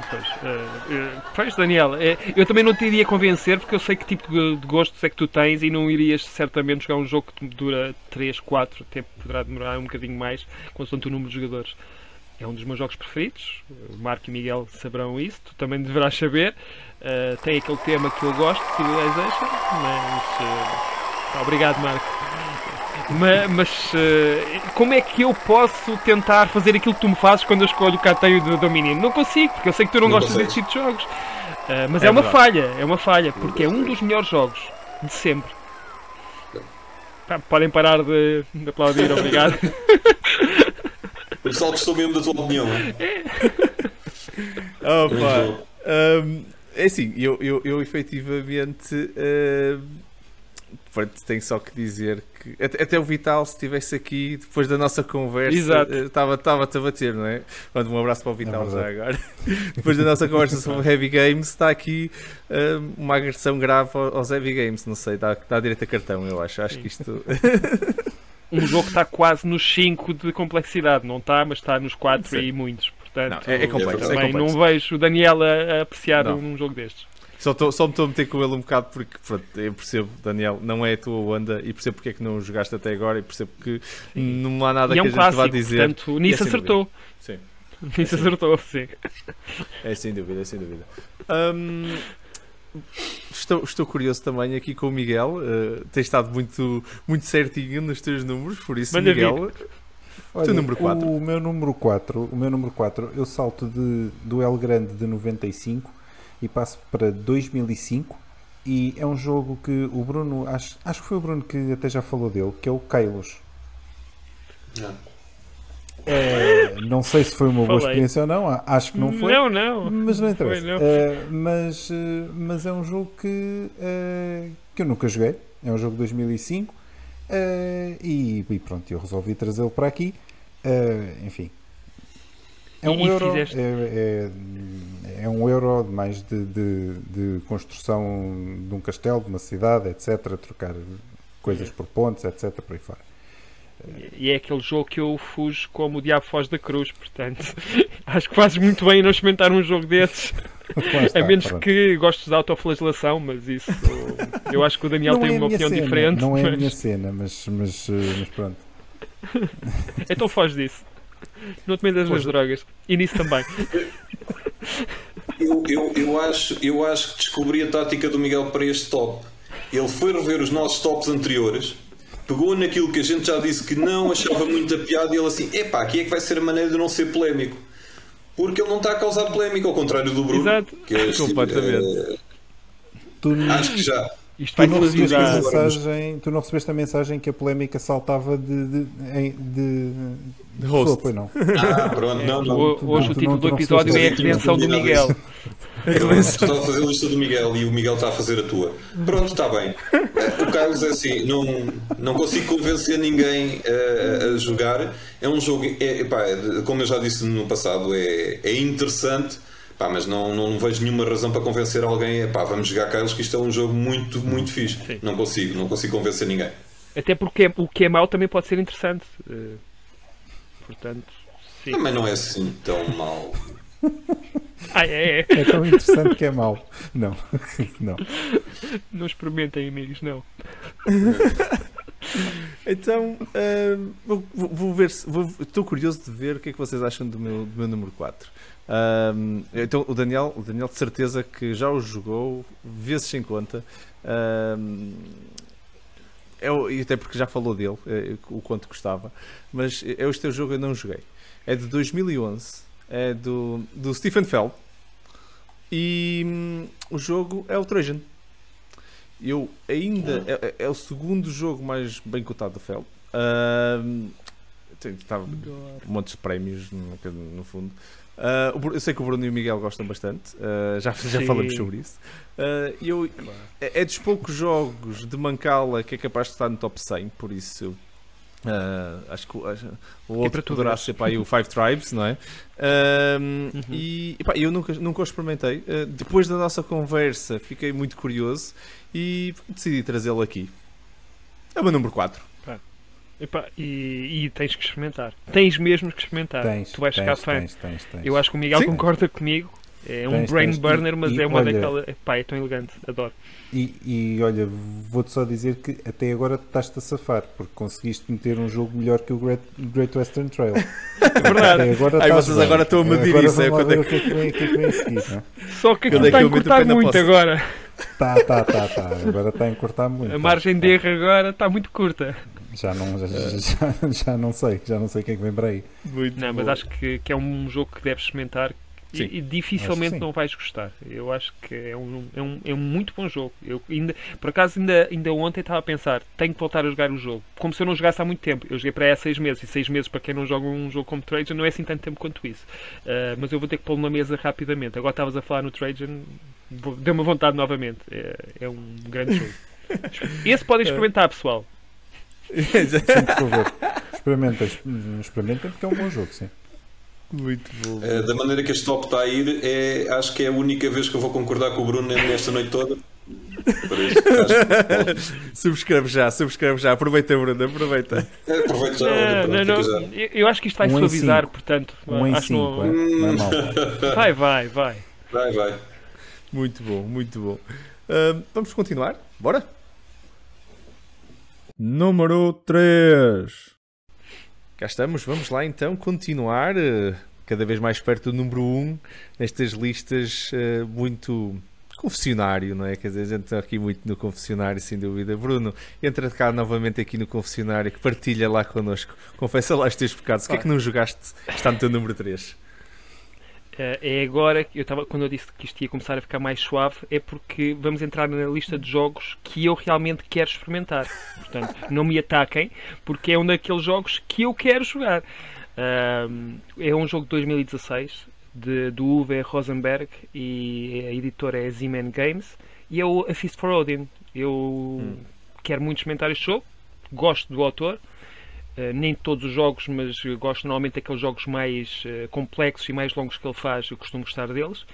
Pois, eh, eh, pois, Daniel, eh, eu também não te iria convencer porque eu sei que tipo de de gostos é que tu tens e não irias certamente jogar um jogo que dura 3, 4, até poderá demorar um bocadinho mais, consoante o número de jogadores. É um dos meus jogos preferidos, o Marco e Miguel saberão isso, tu também deverás saber. Eh, tem aquele tema que eu gosto, Civilization, mas. pá, obrigado, Marco. Ma- Mas, eh, como é que eu posso tentar fazer aquilo que tu me fazes quando eu escolho o Cateio do Dominion? Não consigo, porque eu sei que tu não, Não gostas desse tipo de jogos. Mas É é, uma verdade. falha, é uma falha, porque é um dos melhores jogos de sempre. Podem parar de, de aplaudir, *laughs* obrigado. *laughs* O pessoal gostou mesmo da tua opinião. *laughs* Opa, bom. hum, é assim, eu, eu, eu efetivamente pronto, tenho só que dizer que até, até o Vital, se estivesse aqui depois da nossa conversa, Exato. eh, estava estava-te a bater, não é? Mando um abraço para o Vital É já agora. *laughs* depois da nossa conversa sobre Heavy Games, está aqui hum, uma agressão grave ao- aos Heavy Games. Não sei, dá, dá direito a cartão, eu acho. Acho que isto. *laughs* Um jogo que está quase nos 5 de complexidade, não está, mas está nos 4 Sim. e muitos. Portanto, Não, é, é complexo. É também complexo. não vejo o Daniel a, apreciar Não. um jogo destes. Só, tô, só me estou a meter com ele um bocado porque pronto, eu percebo, Daniel, não é a tua onda e percebo porque é que não o jogaste até agora e percebo que não há nada é que um a gente vá clássico, dizer. portanto, é nisso sem acertou. Sim, *laughs* Nisso acertou, sim. é sem dúvida, é sem dúvida. Hum, estou, estou curioso também aqui com o Miguel. Uh, tens estado muito, muito certinho nos teus números, por isso, Manda Miguel. Olha, número quatro? O meu número 4, o meu número 4, eu salto de, do El Grande de 95 e passo para 2005 e é um jogo que o Bruno, acho, acho que foi o Bruno que até já falou dele, que é o Kailos. É, não sei se foi uma boa Falei. experiência ou não, acho que não foi. Não, não. Mas não interessa. Foi, não. Eh, mas, eh, mas é um jogo que, eh, que eu nunca joguei. É um jogo de 2005. eh, e, e pronto, eu resolvi trazê-lo para aqui. Enfim. É um e euro. fizeste- É, é, é um euro mais de, de, de construção de um castelo, de uma cidade, etc. Trocar coisas por pontos, etc. Por aí fora. E é aquele jogo que eu fujo como o Diabo Foz da Cruz, portanto, *laughs* acho que fazes muito bem em não experimentar um jogo desses. *laughs* Está, a menos pronto. que gostes de autoflagelação, mas isso. *laughs* Eu acho que o Daniel Não tem é a uma opinião cena, diferente. Não é a minha cena, mas, mas, eh, mas pronto. Então foge disso. Não te metas nas Foge. drogas. E nisso também. Eu, eu, eu, acho, eu acho que descobri a tática do Miguel para este top. Ele foi rever os nossos tops anteriores, pegou naquilo que a gente já disse que não achava muita piada e ele assim: epá, aqui é que vai ser a maneira de não ser polémico. Porque ele não está a causar polémica, ao contrário do Bruno. Exato. Que é este- Completamente. Tu, acho que já. Isto Tu vai não, recebeste a mensagem, tu não recebeste a mensagem que a polémica saltava de, de, em- de, De host. pessoa, não. Ah, pronto, não, não. Hoje tu o título não- do não episódio é a redenção do Miguel. Estava a fazer a lista do Miguel e o Miguel está a fazer a tua. Pronto, está bem. Eh, O Carlos é assim, não, não consigo convencer ninguém eh, a jogar. É um jogo, é, epá, como eu já disse no passado, é, é interessante, pá, mas não, não vejo nenhuma razão para convencer alguém. Epá, vamos jogar, Carlos, que isto é um jogo muito, muito fixe. Sim. Não consigo, não consigo convencer ninguém. Até porque o que é mau também pode ser interessante. Eh, Portanto, sim. Mas não é assim tão mal. *laughs* Ah, é, é. É tão interessante que é mau. Não, *laughs* não. Não experimentem, amigos, não. *laughs* Então, hum, vou, vou- ver Estou curioso de ver o que é que vocês acham do meu, do meu número 4. Hum, então, o Daniel, o Daniel, de certeza que já o jogou vezes sem conta. Hum, é o- e até porque já falou dele, é, o quanto gostava. Mas é este teu jogo eu não joguei. É de 2011. É do, do Stephen Feld. E hum, o jogo é o Trojan. Eu ainda. É, é- é o segundo jogo mais bem cotado do Feld. Ahm, tem- Estava montes de prémios no, no fundo. Bru- eu sei que o Bruno e o Miguel gostam bastante. ah, já já Sim. falamos sobre isso. Ah, eu, é, é dos poucos jogos de Mancala que é capaz de estar no top 100, por isso. acho que o- outro poderá ser para aí o Five Tribes, não é? Uhum. E epá, eu nunca, nunca o experimentei. Depois da nossa conversa, fiquei muito curioso e decidi trazê-lo aqui. É o meu número 4. Epá, e, e tens que experimentar. Tens mesmo que experimentar. Tens, tu vais tens, ficar fã. tens, tens, tens. Eu acho que o Miguel Sim. concorda comigo. É um Tens, brain tens. burner, mas e é uma olha- daquela. Epá, é tão elegante. Adoro. E, e olha, vou-te só dizer que até agora estás-te a safar, porque conseguiste meter um jogo melhor que o Great, Great Western Trail. *laughs* É verdade. Até agora Ai, vocês bem. agora estão a medir agora isso, é quando é que é que vem, que é que vem a seguir. Não? é? *laughs* Só que aquilo está a encurtar muito agora. Tá, tá, tá, tá. Agora está a encurtar muito. A margem Tá, de erro agora está muito curta. Já não, já, já, já não sei, já não sei o que é que vem para aí. Muito Não, mas acho que, que é um jogo que deves experimentar. E, e dificilmente não vais gostar. Eu acho que é um, é um, é um muito bom jogo. Eu ainda, por acaso, ainda, ainda ontem estava a pensar, tenho que voltar a jogar o jogo. Como se eu não jogasse há muito tempo. Eu joguei para aí há seis meses, e seis meses para quem não joga um jogo como Trajan não é assim tanto tempo quanto isso. Ah, mas eu vou ter que pô-lo na mesa rapidamente. Agora estavas a falar no Trajan, deu-me vontade novamente. É, é um grande jogo. *laughs* Esse podem experimentar, pessoal. Sim, por favor. Experimentem, experimentem porque é um bom jogo, sim. Muito bom. Eh, da maneira que este top está a ir, é, acho que é a única vez que eu vou concordar com o Bruno nesta noite toda. Por isso, que- *laughs* Subscreve já, subscreve já. Aproveita, Bruno, aproveita. É, aproveito já. Não, não, já. eu, eu acho que isto vai Um suavizar, cinco. portanto. Um acho que 5, não- é? Não é. *laughs* Vai, vai, vai. Vai, vai. Muito bom, muito bom. Uh, vamos continuar? Bora? Número 3. Cá estamos, vamos lá então continuar, uh, cada vez mais perto do número 1, nestas listas uh, muito confessionário, não é? Quer dizer, a gente está aqui muito no confessionário, sem dúvida. Bruno, entra cá novamente aqui no confessionário, que partilha lá connosco. Confessa lá os teus pecados. O que é que não jogaste? Está no teu número 3. Uh, é agora que eu estava quando eu disse que isto ia começar a ficar mais suave, é porque vamos entrar na lista de jogos que eu realmente quero experimentar. Portanto, *laughs* não me ataquem, porque é um daqueles jogos que eu quero jogar. É um jogo de 2016 de, do Uwe Rosenberg e a editora é Z-Man Games e é o A Feast for Odin. Eu hum. quero muito experimentar este jogo, gosto do autor, nem todos os jogos, mas gosto normalmente daqueles jogos mais uh, complexos e mais longos que ele faz, eu costumo gostar deles.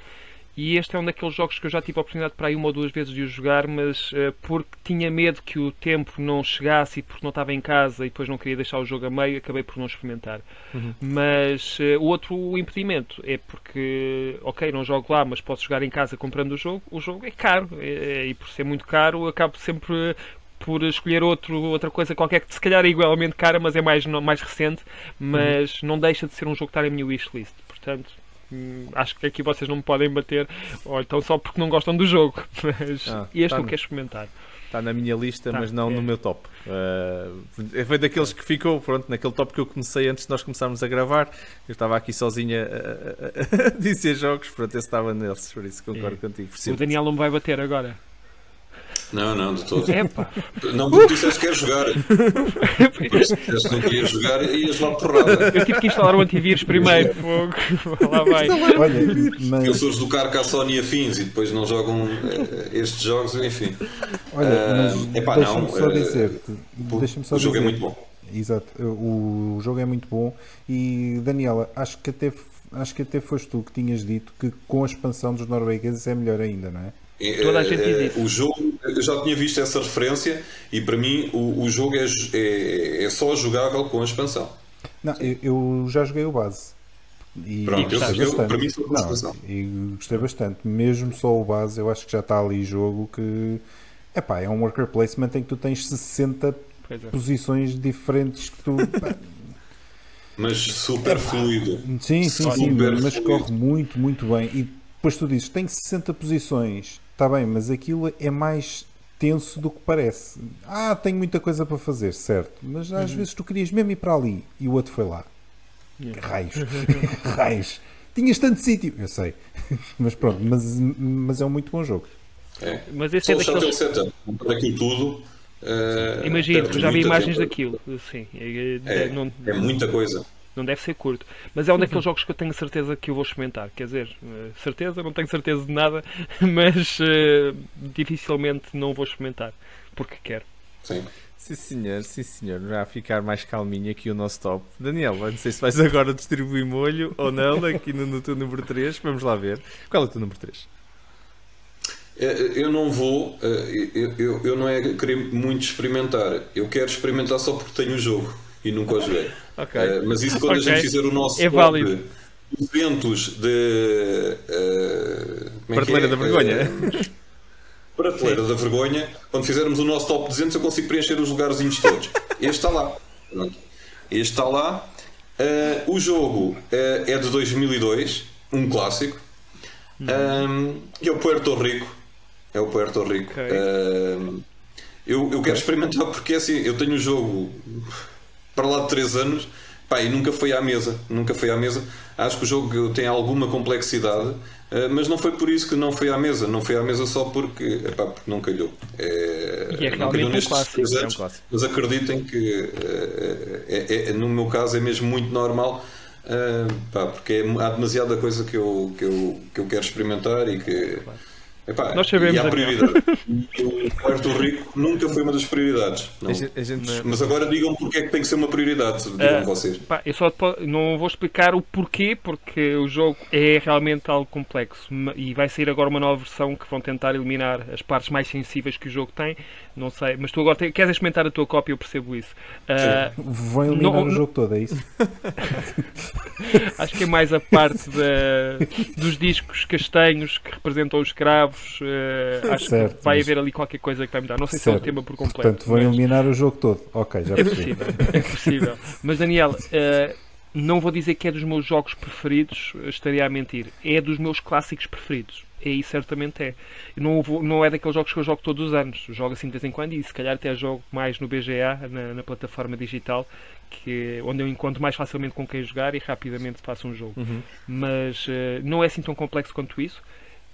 E este é um daqueles jogos que eu já tive a oportunidade para aí uma ou duas vezes de o jogar, mas uh, porque tinha medo que o tempo não chegasse e porque não estava em casa e depois não queria deixar o jogo a meio, acabei por não experimentar. Uhum. Mas uh, o outro impedimento é porque, ok, não jogo lá, mas posso jogar em casa comprando o jogo. O jogo é caro e, e por ser muito caro, acabo sempre por escolher outro, outra coisa qualquer que se calhar é igualmente cara, mas é mais, mais recente, mas uhum. não deixa de ser um jogo que está na minha wishlist. Portanto, Hum, acho que aqui vocês não me podem bater, ou então só porque não gostam do jogo. *laughs* Mas ah, este tá eu no... quero experimentar. Está na minha lista, tá, mas não é. no meu top. Uh, foi daqueles que ficou, pronto, naquele top que eu comecei antes de nós começarmos a gravar. Eu estava aqui sozinha a, a, a *laughs* dizer jogos, pronto, esse estava neles, por isso concordo é. contigo. O Daniel não me vai bater agora. Não, não, de todo. Epa. Não, porque disseste que queres jogar. *laughs* Porque disseste que não querias jogar e ias lá porrada. Eu tive que instalar o antivírus primeiro. Fogo. *laughs* Lá vai. Olha, mas... Eu sou do carro a Sony afins e depois não jogam uh, estes jogos, enfim. Olha, uh, epá, deixa-me só uh, dizer. Deixa só o jogo dizer. é muito bom. Exato, o jogo é muito bom e Daniela, acho que até acho que até foste tu que tinhas dito que com a expansão dos noruegueses é melhor ainda, não é? Toda a gente diz isso. O jogo, eu já tinha visto essa referência e para mim o, o jogo é, é, é, só jogável com a expansão. Não, eu, eu já joguei o base. E Pronto, eu gostei bastante. para mim não, e gostei bastante. Mesmo só o base, eu acho que já está ali jogo que epá, é um worker placement em que tu tens 60 é. posições diferentes que tu. *laughs* mas super fluido. Sim, sim, sim, mas corre muito, muito bem. E depois tu dizes, tem 60 posições Está bem, mas aquilo é mais tenso do que parece. Ah, tenho muita coisa para fazer, certo. Mas às uhum. vezes tu querias mesmo ir para ali e o outro foi lá. Yeah. Raios. *laughs* Raios. Tinhas tanto sítio. Eu sei. *laughs* mas pronto, mas, mas é um muito bom jogo. É. Mas esse é Só é daqueles... setup. Daquilo tudo. Uh, Imagino, já vi imagens daquilo. Sim, é, é, não... é muita coisa não deve ser curto. Mas é um daqueles uhum. jogos que eu tenho certeza que eu vou experimentar. Quer dizer, eh, certeza, não tenho certeza de nada, *laughs* mas uh, dificilmente não vou experimentar, porque quero. Sim. Sim senhor, sim senhor, já a ficar mais calminho aqui o nosso top. Daniel, não sei se vais *laughs* agora distribuir molho ou não aqui no, no teu número 3, vamos lá ver. Qual é o teu número 3? Eh, eu não vou, eu, eu, eu não é querer muito experimentar, eu quero experimentar só porque tenho o jogo e nunca o joguei. *laughs* Okay. Uh, mas isso quando okay. a gente fizer o nosso é válido. eventos de uh, Prateleira é? da Vergonha. Uh, Prateleira da Vergonha, quando fizermos o nosso top 200 eu consigo preencher os lugarzinhos todos. Este está lá. Este está lá. Uh, o jogo é de 2002, um clássico. Um, é o Puerto Rico. É o Puerto Rico. Okay. eu, eu quero experimentar porque assim, eu tenho o jogo para lá de 3 anos pá, e nunca foi à mesa. Nunca foi à mesa. Acho que o jogo tem alguma complexidade, eh, mas não foi por isso que não foi à mesa. Não foi à mesa só porque, epá, porque não calhou. É, e é não calhou nestes clássico, anos, é um mas acreditem que eh, é, é, no meu caso é mesmo muito normal. Uh, pá, porque há demasiada coisa que eu, que, eu, que eu quero experimentar e que claro Epá, Nós sabemos. E há prioridade. *laughs* o Puerto Rico nunca foi uma das prioridades. A gente, a gente... Mas agora digam porque é que tem que ser uma prioridade, digam uh, vocês. Pá, eu só não vou explicar o porquê, porque o jogo é realmente algo complexo e vai sair agora uma nova versão que vão tentar eliminar as partes mais sensíveis que o jogo tem. Não sei, mas tu agora te... queres experimentar a tua cópia, eu percebo isso. Uh, vão eliminar não, o jogo todo, é isso? *laughs* acho que é mais a parte dos discos castanhos que representam os escravos. Uh, acho Certo, que vai mas- haver ali qualquer coisa que vai mudar. Não sei se é Certo. o tema por completo. Portanto, vão mas eliminar o jogo todo. Ok, já É percebi. possível, é possível. Mas Daniel, eh, não vou dizer que é dos meus jogos preferidos, estaria a mentir. É dos meus clássicos preferidos. E aí certamente é. Não, vou- não é daqueles jogos que eu jogo todos os anos. Jogo assim de vez em quando e se calhar até jogo mais no BGA, na, na plataforma digital, que, onde eu encontro mais facilmente com quem jogar e rapidamente faço um jogo. Uhum. Mas eh, não é assim tão complexo quanto isso.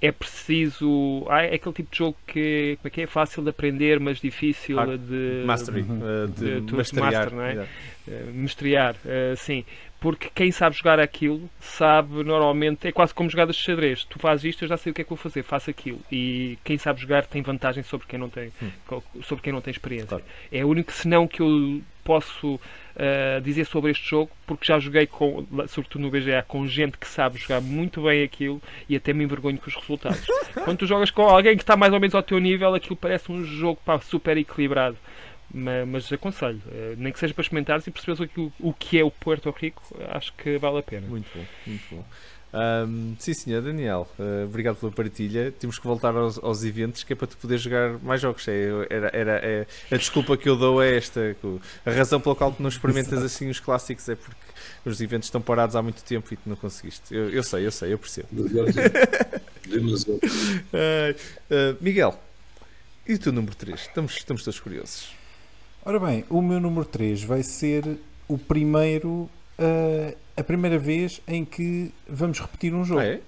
É preciso. Ah, é aquele tipo de jogo que, como é, que é fácil de aprender, mas difícil Hard- de. Mastery, Uhum. uh, de, De- to- masterear. master, não é? Eh, mestrear, eh, sim. Porque quem sabe jogar aquilo sabe normalmente, é quase como jogadas de xadrez. Tu fazes isto, eu já sei o que é que vou fazer, faço aquilo. E quem sabe jogar tem vantagem sobre quem não tem, co- sobre quem não tem experiência. Claro. É o único senão que eu posso eh, dizer sobre este jogo, porque já joguei com, sobretudo no BGA, com gente que sabe jogar muito bem aquilo e até me envergonho com os resultados. *laughs* Quando tu jogas com alguém que está mais ou menos ao teu nível, aquilo parece um jogo pá, super equilibrado. Ma- Mas, aconselho, eh, nem que seja para experimentares e perceberes o que, o que é o Puerto Rico, acho que vale a pena. Muito bom, muito bom. Ahm, sim, senhor Daniel, uh, obrigado pela partilha. Temos que voltar aos, aos eventos que é para tu poder jogar mais jogos. É, era, era, é- a desculpa que eu dou é esta: a razão pela qual tu não experimentas assim os clássicos é porque os eventos estão parados há muito tempo e tu não conseguiste. Eu, eu sei, eu sei, eu percebo. *laughs* Ai, ah, Miguel, e o teu número 3? Estamos, estamos todos curiosos. Ora bem, o meu número 3 vai ser o primeiro, ah, a primeira vez em que vamos repetir um jogo. Ah, é?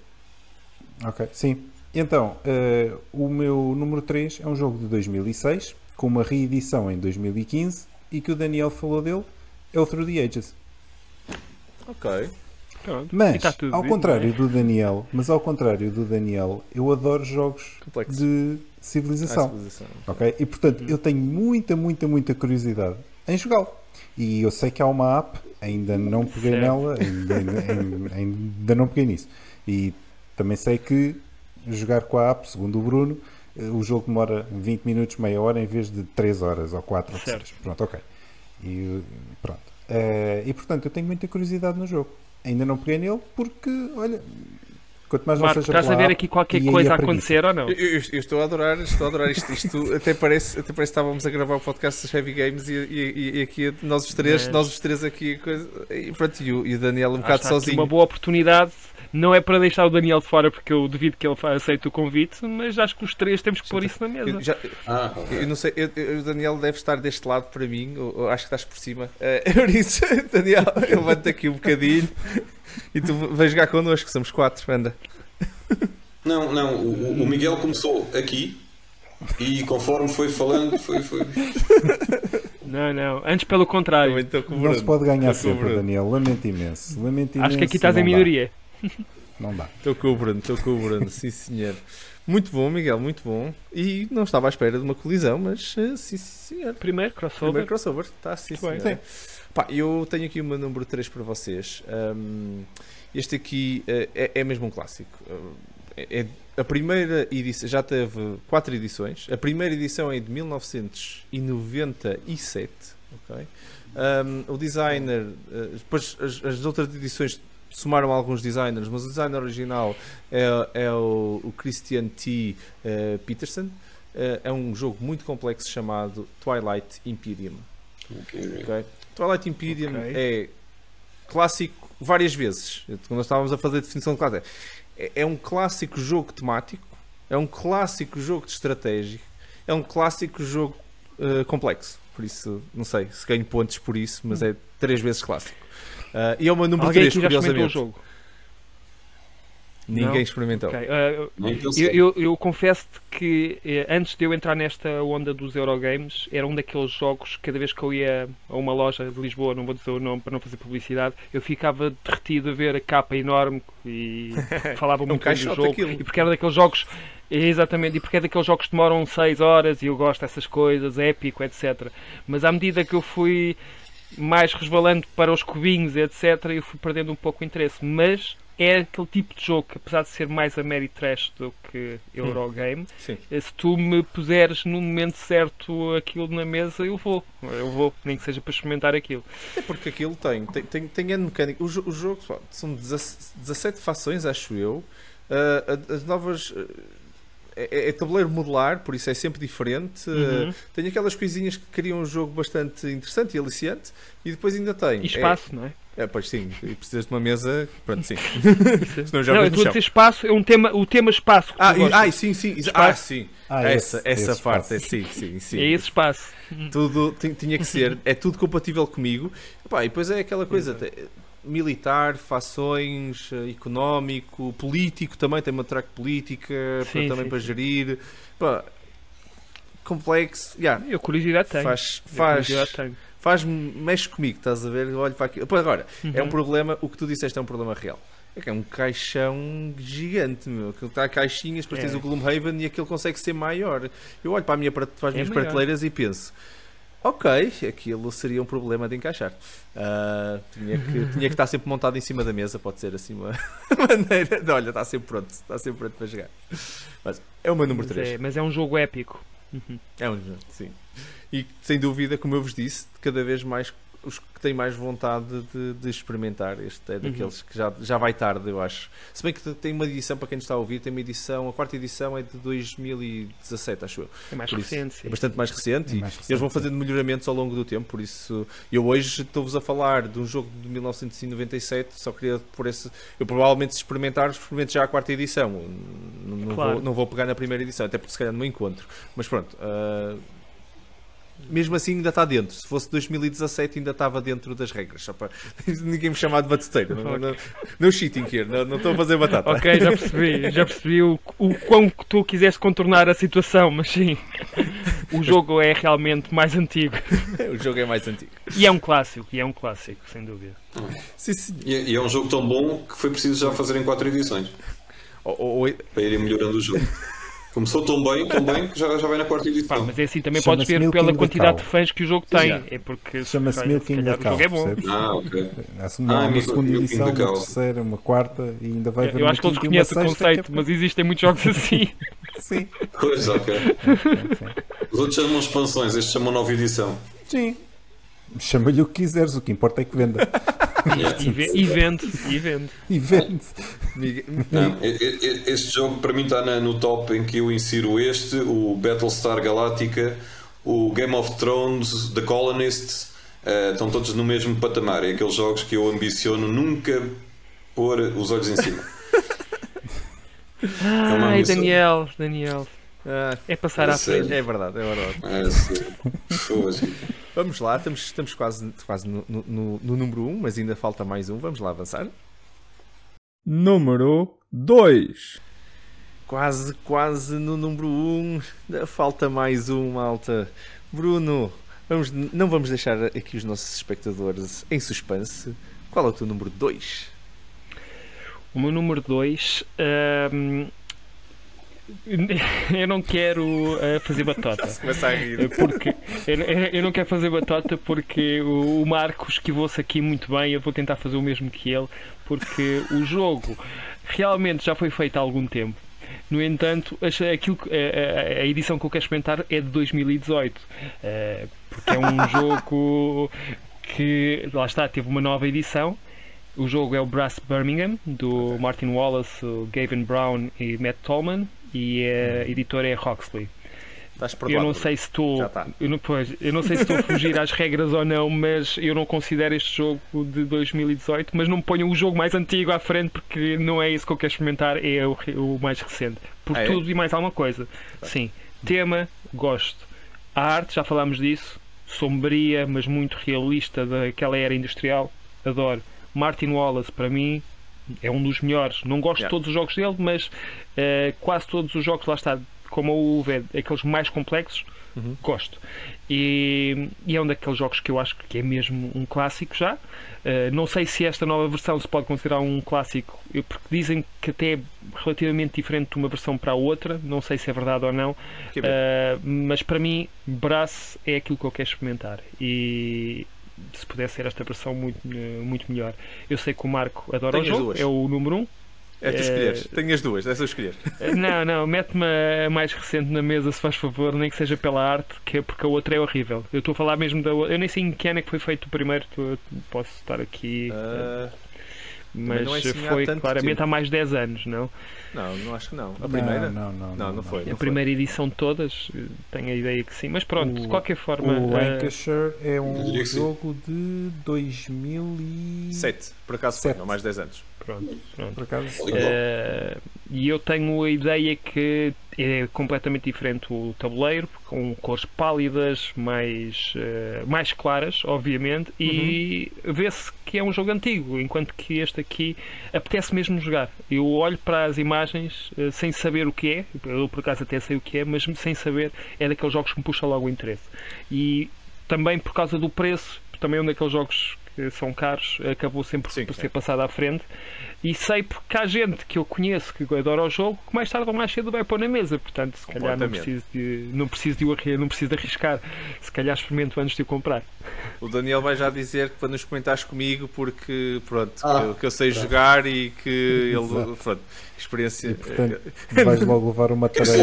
Ok, sim. Então, eh, o meu número 3 é um jogo de 2006, com uma reedição em 2015, e que o Daniel falou dele, é o Through the Ages. Ok. Pronto. Mas, tudo ao dito, contrário é? do Daniel, mas ao contrário do Daniel, eu adoro jogos Complexo. de civilização. civilização. Ok? E portanto, eu tenho muita, muita, muita curiosidade em jogá-lo. E eu sei que há uma app, ainda não peguei Certo. nela, ainda, ainda- ainda não peguei nisso. E também sei que jogar com a app, segundo o Bruno, eh, o jogo demora 20 minutos, meia hora, em vez de 3 horas ou 4 ou Certo. 6. Pronto, ok. E pronto. Eh, e portanto, eu tenho muita curiosidade no jogo. Ainda não peguei nele porque, olha, quanto mais não Marco, seja estás a ver aqui qualquer coisa a acontecer ou não? Eu, eu- eu estou a adorar, estou a adorar isto. Isto *laughs* até parece, até parece que estávamos a gravar o podcast dos Heavy Games e, e- e aqui nós os três, Mas- nós os três aqui coisa, e, pronto, e, o, e o Daniel um Ah, bocado sozinho. uma boa oportunidade. Não é para deixar o Daniel de fora porque eu duvido que ele aceite o convite, mas acho que os três temos que pôr isso na mesa. Eu, já- Ah, eu não sei, eu- eu- o Daniel deve estar deste lado para mim, ou, ou acho que estás por cima. Eh, *laughs* por isso, Daniel, *laughs* eu levanto aqui um bocadinho e tu vais jogar connosco, somos quatro, anda. Não, não, o, o Miguel começou aqui e conforme foi falando, foi. foi... Não, não. Antes pelo contrário. Não se pode ganhar Estou sempre, Bruno. Daniel. Lamento imenso. Lamento imenso. Acho que aqui estás não em minoria. Não dá. Estou com o Bruno, estou com o Bruno, sim senhor. Muito bom, Miguel, muito bom. E não estava à espera de uma colisão, mas eh, sim senhor. Primeiro, crossover. Primeiro crossover, está sim, Muito bem. senhor. Pá, eu tenho aqui o meu número 3 para vocês. Ahm, este aqui eh, é, é mesmo um clássico. É, é- a primeira edição já teve quatro edições. A primeira edição é de 1997. ok? Ahm, o designer, eh, depois as, as outras edições somaram alguns designers, mas o designer original é, é o, o Christian T. Peterson. É um jogo muito complexo chamado Twilight Imperium. ok? Twilight Imperium Ok. é clássico várias vezes. Quando nós estávamos a fazer a definição de clássico, é, é um clássico jogo temático, é um clássico jogo de estratégia, é um clássico jogo eh, complexo. Por isso, não sei se ganho pontos por isso, mas é três vezes clássico. Ah, e é meu número Alguém 3, aqui já experimentou o curiosamente. Ninguém Não? experimentou. Ok, Nem que eu Eu, eu, eu confesso que eh, antes de eu entrar nesta onda dos Eurogames, era um daqueles jogos que cada vez que eu ia a uma loja de Lisboa, não vou dizer o nome para não fazer publicidade, eu ficava derretido a ver a capa enorme e *laughs* falava muito bem do caixote jogo. aquilo. E porque era daqueles jogos, exatamente, e porque é daqueles jogos que demoram 6 horas e eu gosto dessas coisas, épico, etc. Mas à medida que eu fui mais resvalando para os cubinhos, etc., eu fui perdendo um pouco o interesse. Mas é aquele tipo de jogo que, apesar de ser mais Ameritrash do que Eurogame, eh, se tu me puseres no momento certo aquilo na mesa, eu vou. Eu vou, nem que seja para experimentar aquilo. É porque aquilo tem, tem, tem, tem mecânica. O, o jogo são 17 fações, acho eu. A- as novas. ah, é, é tabuleiro modular, por isso é sempre diferente. Uhum. Ah, tem aquelas coisinhas que criam um jogo bastante interessante e aliciante. E depois ainda tem. E espaço, não é? É, é, pois sim, e precisas de uma mesa. Pronto, sim. *laughs* Senão já não, eu no estou a dizer espaço, é um tema, o tema espaço. Ah, e, ai, sim, sim. Ah, Espaço. sim. Ah, essa esse- essa esse parte, é, sim, sim, sim. é esse espaço. Tudo ti- tinha que ser, é tudo compatível comigo. Epá, e depois é aquela coisa militar, fações, eh, económico, político também, tem uma track política para, Sim, também sim, para sim. gerir. Epá, complexo, yeah, Eu curiosidade tenho. faz, Eu faz, curiosidade tenho. Faz, mexe comigo, estás a ver? Eu Olho para aquilo. Pô, agora, é um Uhum. problema, o que tu disseste é um problema real. É que é um caixão gigante, meu. Aquilo está a caixinhas, depois É. tens o Gloomhaven e aquilo consegue ser maior. Eu olho para, a minha, para as É minhas prateleiras e penso: ok, aquilo seria um problema de encaixar. Ah, tinha, que, *laughs* tinha que estar sempre montado em cima da mesa, pode ser assim uma *laughs* maneira. de, Olha, está sempre pronto, está sempre pronto para jogar. Mas é o meu número Mas 3. é, mas é um jogo épico. Uhum. É um jogo, sim. E sem dúvida, como eu vos disse, cada vez mais os que têm mais vontade de, de experimentar. Este é daqueles que já, já vai tarde, eu acho. Se bem que tem uma edição, para quem está a ouvir, tem uma edição, a quarta edição é de 2017, acho eu. É mais Por isso, recente. sim. É bastante mais recente É e mais recente, eles vão fazendo melhoramentos ao longo do tempo. Por isso, eu hoje estou-vos a falar de um jogo de 1997. Só queria por esse. Eu provavelmente, se experimentar, experimento já a quarta edição. Não, não Claro. vou, não vou pegar na primeira edição, até porque se calhar não encontro. Mas pronto. ah, mesmo assim ainda está dentro. Se fosse 2017 ainda estava dentro das regras. Só para *laughs* ninguém me chamar de batuteiro. Não, não, no cheating here. Não, não estou a fazer batata. Ok, já percebi, já percebi o, o quão que tu quiseste contornar a situação, mas sim, o jogo é realmente mais antigo. *laughs* o jogo é mais antigo. E é um clássico, e é um clássico, sem dúvida. Sim, sim. E, é- e é um jogo tão bom que foi preciso já fazer em quatro edições Ou- ou- ou- para irem melhorando o jogo. *laughs* Começou tão bem, tão bem que já, já vai na quarta Pá, edição. mas é assim, também podes ver Milking pela quantidade de fãs que o jogo tem. É porque se Chama-se Milking calhar o Cow, é bom. percebes? Ah, ok. Há uma, há uma segunda Milking edição, uma terceira, uma quarta e ainda vai haver Eu acho que eles conhecem o sexta, conceito, é mas existem muitos jogos *laughs* assim. Sim, Pois, ok. Os outros chamam expansões, estes chamam nova edição. Sim. Chama-lhe o que quiseres, o que importa é que venda. *laughs* E, ve- vende, e vende. E vende. Não, este jogo para mim está no top em que eu insiro este, o Battlestar Galactica, o Game of Thrones, The Colonists, eh, estão todos no mesmo patamar. É aqueles jogos que eu ambiciono nunca pôr os olhos em cima. *laughs* uma Ai, missão. Daniel, Daniel. Ah, É passar É à sério. frente. é verdade, é verdade. É, sim. Foda-se. Vamos lá, estamos, estamos quase, quase no, no, no- no número 1, um, mas ainda falta mais um. Vamos lá avançar. Número 2. Quase, quase no número 1. Um. Falta mais um, malta. Bruno, vamos, não vamos deixar aqui os nossos espectadores em suspense. Qual é o teu número 2? O meu número 2. *laughs* eu não quero ah, fazer *laughs* batota. A rir. Porque eu, eu não quero fazer batota porque o, o Marcos esquivou-se aqui muito bem. Eu vou tentar fazer o mesmo que ele, porque o jogo realmente já foi feito há algum tempo. No entanto, aquilo a, a- a edição que eu quero experimentar é de 2018, eh, porque é um *laughs* jogo que lá está, teve uma nova edição. O jogo é o Brass Birmingham, do Martin Wallace, Gavin Brown e Matt Tolman, e a editora é Roxley. Estás Eu não sei se estou. Tá. Eu não, pois, eu não sei se estou a fugir às regras ou não, mas eu não considero este jogo de 2018, mas não me ponho o jogo mais antigo à frente porque não é isso que eu quero experimentar, é o, o mais recente. Por Ah, é? tudo e mais alguma coisa. Sim. Tema, gosto. A arte, já falámos disso, sombria, mas muito realista daquela era industrial. Adoro. Martin Wallace, para mim, é um dos melhores. Não gosto Yeah. de todos os jogos dele, mas eh, quase todos os jogos, lá está, como o UV, aqueles mais complexos, Uhum. gosto. E, e é um daqueles jogos que eu acho que é mesmo um clássico já. Eh, não sei se esta nova versão se pode considerar um clássico, porque dizem que até é relativamente diferente de uma versão para a outra. Não sei se é verdade ou não. Uh, mas para mim, Brass é aquilo que eu quero experimentar. E se pudesse ser esta versão muito, eh, muito melhor. Eu sei que o Marco adora Tenho o jogo, duas. é o número 1. Um. É tu É- escolheres. Tenho as duas, é só escolher. Não, não, mete-me a mais recente na mesa, se faz favor, nem que seja pela arte, que é porque a outra é horrível. Eu estou a falar mesmo da outra. Eu nem sei em que ano é que foi feito o primeiro, tu- posso estar aqui, Ah, mas não é assim foi claramente tempo. há mais de 10 anos, não? não, não acho que não. A primeira? Não, não, Não, não foi. a não primeira edição de todas, eh, tenho a ideia que sim, mas pronto, de O- qualquer forma. O eh, Lancashire é Eu um que sim. jogo de 2000 e... Sete, por acaso foi, não mais 10 anos. pronto, pronto. Por acaso. Eh, e eu tenho a ideia que é completamente diferente o tabuleiro, com cores pálidas, mais, eh, mais claras, obviamente, e vê-se que é um jogo antigo, enquanto que este aqui apetece mesmo jogar. Eu olho para as imagens eh, sem saber o que é, eu por acaso até sei o que é, mas sem saber é daqueles jogos que me puxa logo o interesse. E também por causa do preço, também é um daqueles jogos que são caros, acabou sempre Sim, por ser passado à frente. E sei porque há gente que eu conheço que adora o jogo que mais tarde ou mais cedo vai pôr na mesa. Portanto, se calhar não preciso, de, não, preciso de não preciso de arriscar. Se calhar experimento antes de o comprar. O Daniel vai já dizer que para nos comentares comigo, porque pronto, Ah, que, eu- que eu sei jogar e que ele. Exato. Pronto, experiência. e, portanto, vais logo levar uma tarefa.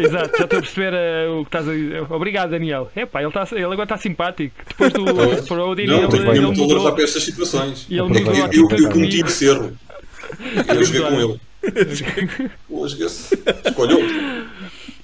Exato, já estou a perceber eh, o que estás a dizer. Obrigado, Daniel. Epá, ele, está, ele agora está simpático. Depois do Exploding, Não, ele, ele mudou. para estas situações. E ele mudou a Eu, eu, eu atitude cometi comigo. esse erro. Eu joguei com ele. *laughs* Pô, joguei-se. Escolhe outro.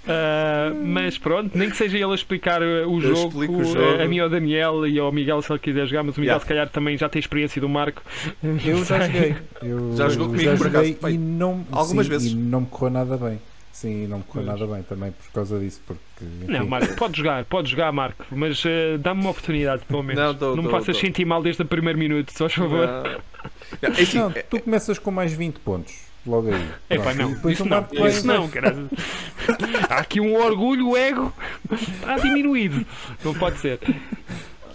Ah, mas pronto, nem que seja ele a explicar uh, o Eu jogo, o uh, jogo. a mim ao Daniel e ao Miguel se ele quiser jogar, mas o Miguel Yeah. se calhar também já tem experiência do Marco. Eu já joguei. Eu Já jogou comigo, já por acaso, e não, algumas sim, vezes. E não me correu nada bem. Sim, não me correu nada bem também por causa disso. Porque, enfim, Não, Marco, pode jogar, pode jogar, Marco, mas uh, dá-me uma oportunidade, pelo menos. Não, dou, me dou, faças dou. sentir mal desde o primeiro minuto, só por favor. Não. *laughs* Não, é assim, Não, é- tu começas com mais 20 pontos. Logo aí. Epá, Pronto, não, depois isso não, vai- isso não, caralho. Há aqui um orgulho, o ego está diminuído. Não pode ser.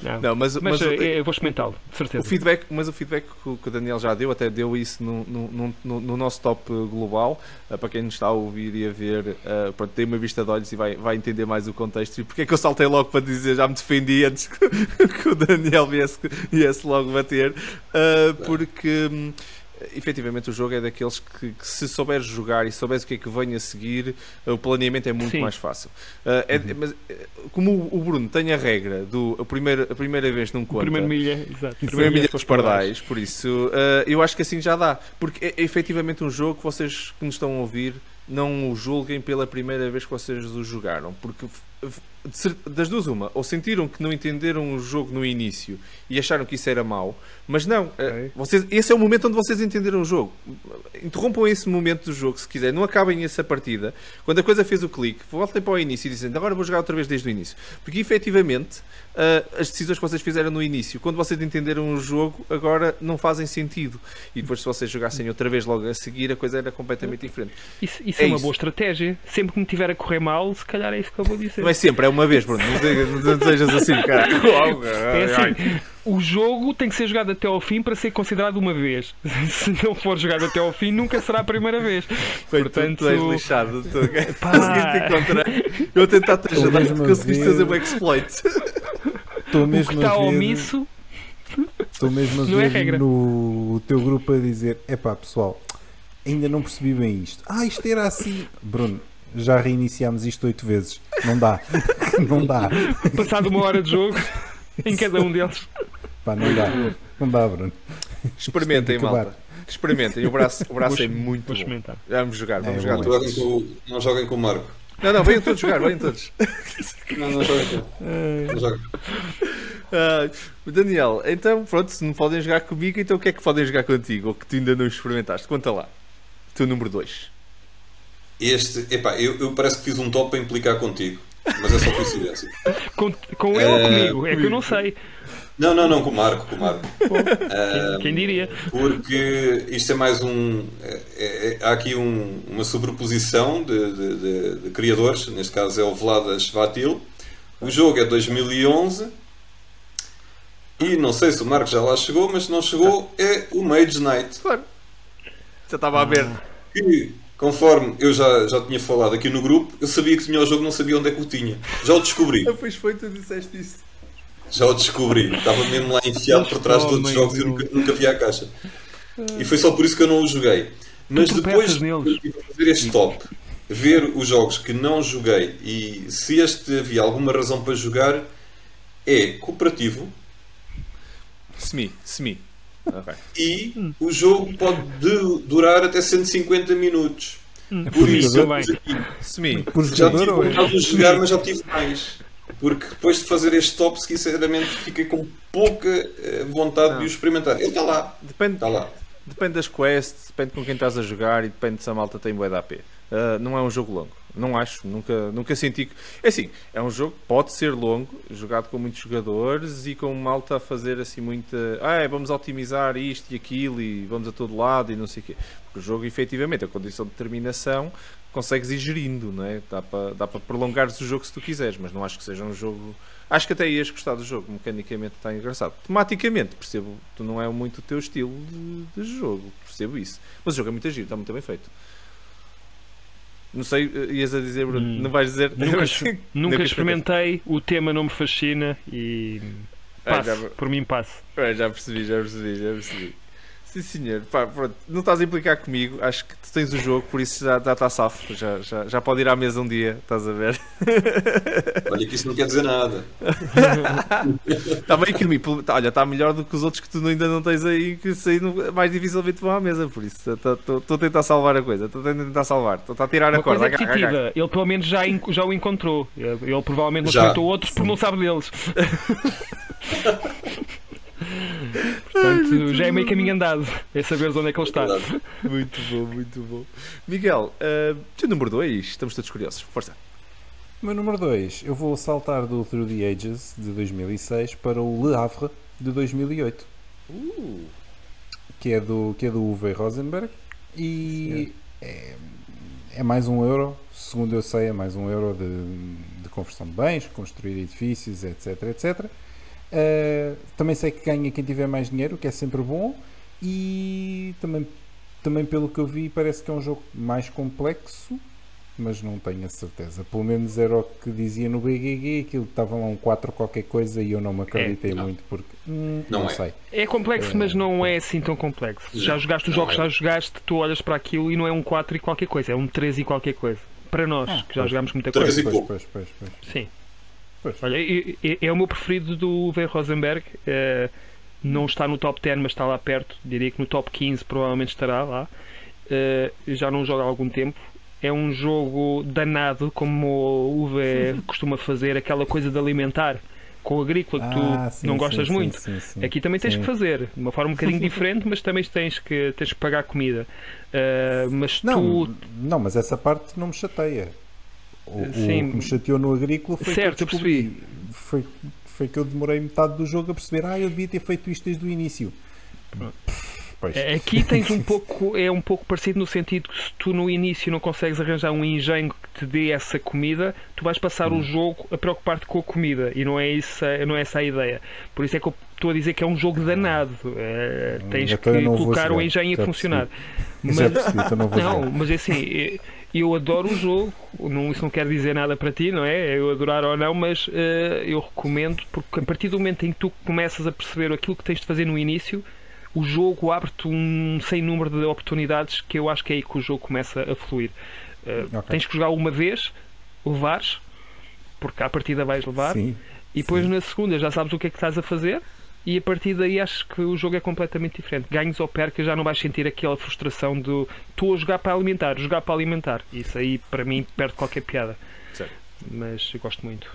Não, não, mas, mas mas uh, o- eu vou experimentá-lo, de O certeza. feedback, mas o feedback que o Daniel já deu, até deu isso no, no, no- no- no nosso top eh, global. Eh, para quem nos está a ouvir e a ver, eh, pronto, tem uma vista de olhos e vai, vai entender mais o contexto. E porque é que eu saltei logo para dizer, já me defendi antes que, *laughs* que o Daniel viesse, viesse logo bater? Eh, porque. Hum, Efetivamente o jogo é daqueles que, que se souberes jogar e souberes o que é que vem a seguir, eh, o planeamento é muito Sim. mais fácil. Eh, é- mas, eh, como o- Bruno tem a regra do a primeira, a primeira vez não conta, primeiro milha, exato. Primeiro milha com dos pardais, por isso eh, eu acho que assim já dá. Porque é, é efetivamente um jogo que vocês que nos estão a ouvir não o julguem pela primeira vez que vocês o jogaram. Porque das duas, uma, ou sentiram que não entenderam o jogo no início e acharam que isso era mau, mas não, eh, Ok. vocês, esse é o momento onde vocês entenderam o jogo. Interrompam esse momento do jogo se quiserem, não acabem essa partida. Quando a coisa fez o clique, voltem para o início e dizem agora vou jogar outra vez desde o início. Porque efetivamente ah, as decisões que vocês fizeram no início, quando vocês entenderam o jogo, agora não fazem sentido. E depois, se vocês jogassem outra vez logo a seguir, a coisa era completamente diferente. Isso, isso É é, uma isso. boa estratégia. Sempre que me tiver a correr mal, se calhar é isso que eu vou dizer. Não é sempre, é uma vez, Bruno. Não sejas, assim, cara. *laughs* É assim, o jogo tem que ser jogado até ao fim para ser considerado uma vez. *laughs* Se não for jogado até ao fim, nunca será a primeira vez. Portanto, Portanto, tu és lixado. Tu *laughs* Pá. conseguiste encontrar. Eu tentar te ajudar, mesmo tu conseguiste fazer um exploit. Estou o que mesmo está a ver, omisso, estou mesmo a não é ver regra. no teu grupo a dizer: epá, pessoal, ainda não percebi bem isto. Ah, isto era assim. Bruno, já reiniciámos isto oito vezes. Não dá. *laughs* não dá. passado uma hora de jogo, em cada um deles. Pá, não dá. Não dá, Bruno. Experimentem, malta. Experimentem. O braço, o braço é muito Vou bom. experimentar. Vamos jogar, vamos É jogar. bom. todos. Não joguem com o Marco. Não, não, venham todos jogar, venham todos. *laughs* Não, não joguem com não joguem. Ah, Daniel, então pronto, se não podem jogar comigo, então o que é que podem jogar contigo? Ou que tu ainda não experimentaste? Conta lá. Teu número 2. Este, epá, eu, eu parece que fiz um top para implicar contigo. Mas é só coincidência. *laughs* Com, com ele ou Eh, comigo? É que eu não sei. Não, não, não, com o Marco, com o Marco. *laughs* Quem, quem diria? Porque isto é mais um. é- é- há aqui um- uma sobreposição de, de- de- de criadores, neste caso é o Vladas Vatil. O jogo é 2011 e não sei se o Marco já lá chegou, mas se não chegou, é o Mage Knight. Claro. Já estava a ver. Que, conforme eu já, já tinha falado aqui no grupo, eu sabia que tinha o jogo, não sabia onde é que o tinha. Já o descobri. Ah, pois foi, tu disseste isso. Já o descobri. Estava mesmo lá enfiado por trás de outros jogos e nunca, nunca vi a caixa. E foi só por isso que eu não o joguei. Mas depois de fazer este top, ver os jogos que não joguei e se este havia alguma razão para jogar, é cooperativo Semi, semi. Ok. e Hum. o jogo pode du- durar até 150 minutos. Hum, Por isso, eu pus aqui. Semi. Por Já tive ou é? vontade de jogar, mas já tive mais. Porque depois de fazer este top, sinceramente, fiquei com pouca eh, vontade Não. de o experimentar. Ele está lá, Depende, está lá. depende das quests, depende com quem estás a jogar e depende se a malta tem da AP. Uh, não é um jogo longo. Não acho, nunca, nunca senti que. É assim, é um jogo que pode ser longo, jogado com muitos jogadores e com malta a fazer assim muita. Ah, é, vamos otimizar isto e aquilo e vamos a todo lado e não sei o quê. Porque o jogo, efetivamente, a condição de terminação consegues ir gerindo, não é? Dá para dá para prolongares o jogo se tu quiseres, mas não acho que seja um jogo. Acho que até ias gostar do jogo, mecanicamente está engraçado. Tematicamente, percebo, tu não é muito o teu estilo de, de jogo, percebo isso. Mas o jogo é muito giro, está muito bem feito. Não sei, eh, ias a dizer, Bruno, Hum. não vais dizer? Nunca, *laughs* Nunca nunca experimentei, o tema não me fascina e Ah, passo, já- por mim passo. É, já percebi, já percebi, já percebi. Sim, senhor. Pá, pronto, não estás a implicar comigo, acho que tu tens o jogo, por isso já está safo. Já, já, já pode ir à mesa um dia, estás a ver? *laughs* Olha que isso não quer dizer nada. Está bem que pelo- tá, olha, está melhor do que os outros que tu ainda não tens aí, que isso aí não- mais dificilmente vão à mesa, por isso estou a tentar salvar a coisa, estou a tentar salvar, estou a tirar a Uma coisa corda. é positiva, ele pelo menos já, já o encontrou. Ele, provavelmente não Já. outros porque não sabe deles. *laughs* Portanto, já é meio caminho andado. É saber onde é que ele está. Muito bom, muito bom. Miguel, uh, teu número 2, estamos todos curiosos, força. O meu número 2, eu vou saltar do Through the Ages de 2006 para o Le Havre de 2008, Uh, que é do, que é do Uwe Rosenberg e é, é mais um euro, segundo eu sei, é mais um euro de, de conversão de bens, construir edifícios, etc, etc. Uh, também sei que ganha quem tiver mais dinheiro, o que é sempre bom e também, também pelo que eu vi parece que é um jogo mais complexo mas não tenho a certeza. Pelo menos era o que dizia no BGG, aquilo que estava lá um 4 qualquer coisa e eu não me acreditei não. muito porque hum, Não não, é. sei. É complexo, mas não é assim tão complexo. Não, Já jogaste os jogos, é. já jogaste, tu olhas para aquilo e não é um 4 e qualquer coisa, é um 3 e qualquer coisa. Para nós, que já pois. jogámos muita Três coisa. e Pois, pouco. pois, pois, pois. Sim. Pois. Olha, é o meu preferido do Uwe Rosenberg. eh, não está no top 10, mas está lá perto. Diria que no top 15 provavelmente estará lá. Eh, já não jogo há algum tempo. É um jogo danado, como o Uwe *laughs* costuma fazer, aquela coisa de alimentar com o agrícola que tu Ah, sim, não gostas sim, muito. sim. Aqui também tens que fazer, de uma forma um bocadinho *laughs* diferente, mas também tens que, tens que pagar comida. Eh, mas Não, tu não, mas essa parte não me chateia. O, o Sim. que me chateou no agrícola foi Certo, que eu descobri. Foi, foi que eu demorei metade do jogo a perceber, ah, eu devia ter feito isto desde o início. Pois. É, Aqui tens um pouco, é um pouco parecido no sentido que se tu no início não consegues arranjar um engenho que te dê essa comida, tu vais passar Hum. o jogo a preocupar-te com a comida e não é, isso, não é essa a ideia. Por isso é que eu estou a dizer que é um jogo danado. É, tens Então que colocar o engenho a funcionar. Já percebi, então não Não, mas é assim, eu adoro o jogo, não, isso não quer dizer nada para ti, não é? Eu adorar ou não, mas eh, eu recomendo, porque a partir do momento em que tu começas a perceber aquilo que tens de fazer no início, o jogo abre-te um sem número de oportunidades que eu acho que é aí que o jogo começa a fluir. Eh, Ok. Tens que jogar uma vez, levares, porque à partida vais levar, Sim. e depois sim. na segunda já sabes o que é que estás a fazer. E a partir daí acho que o jogo é completamente diferente. Ganhos ou percas já não vais sentir aquela frustração do estou a jogar para alimentar, jogar para alimentar. Isso aí para mim perde qualquer piada. Certo. Mas eu gosto muito.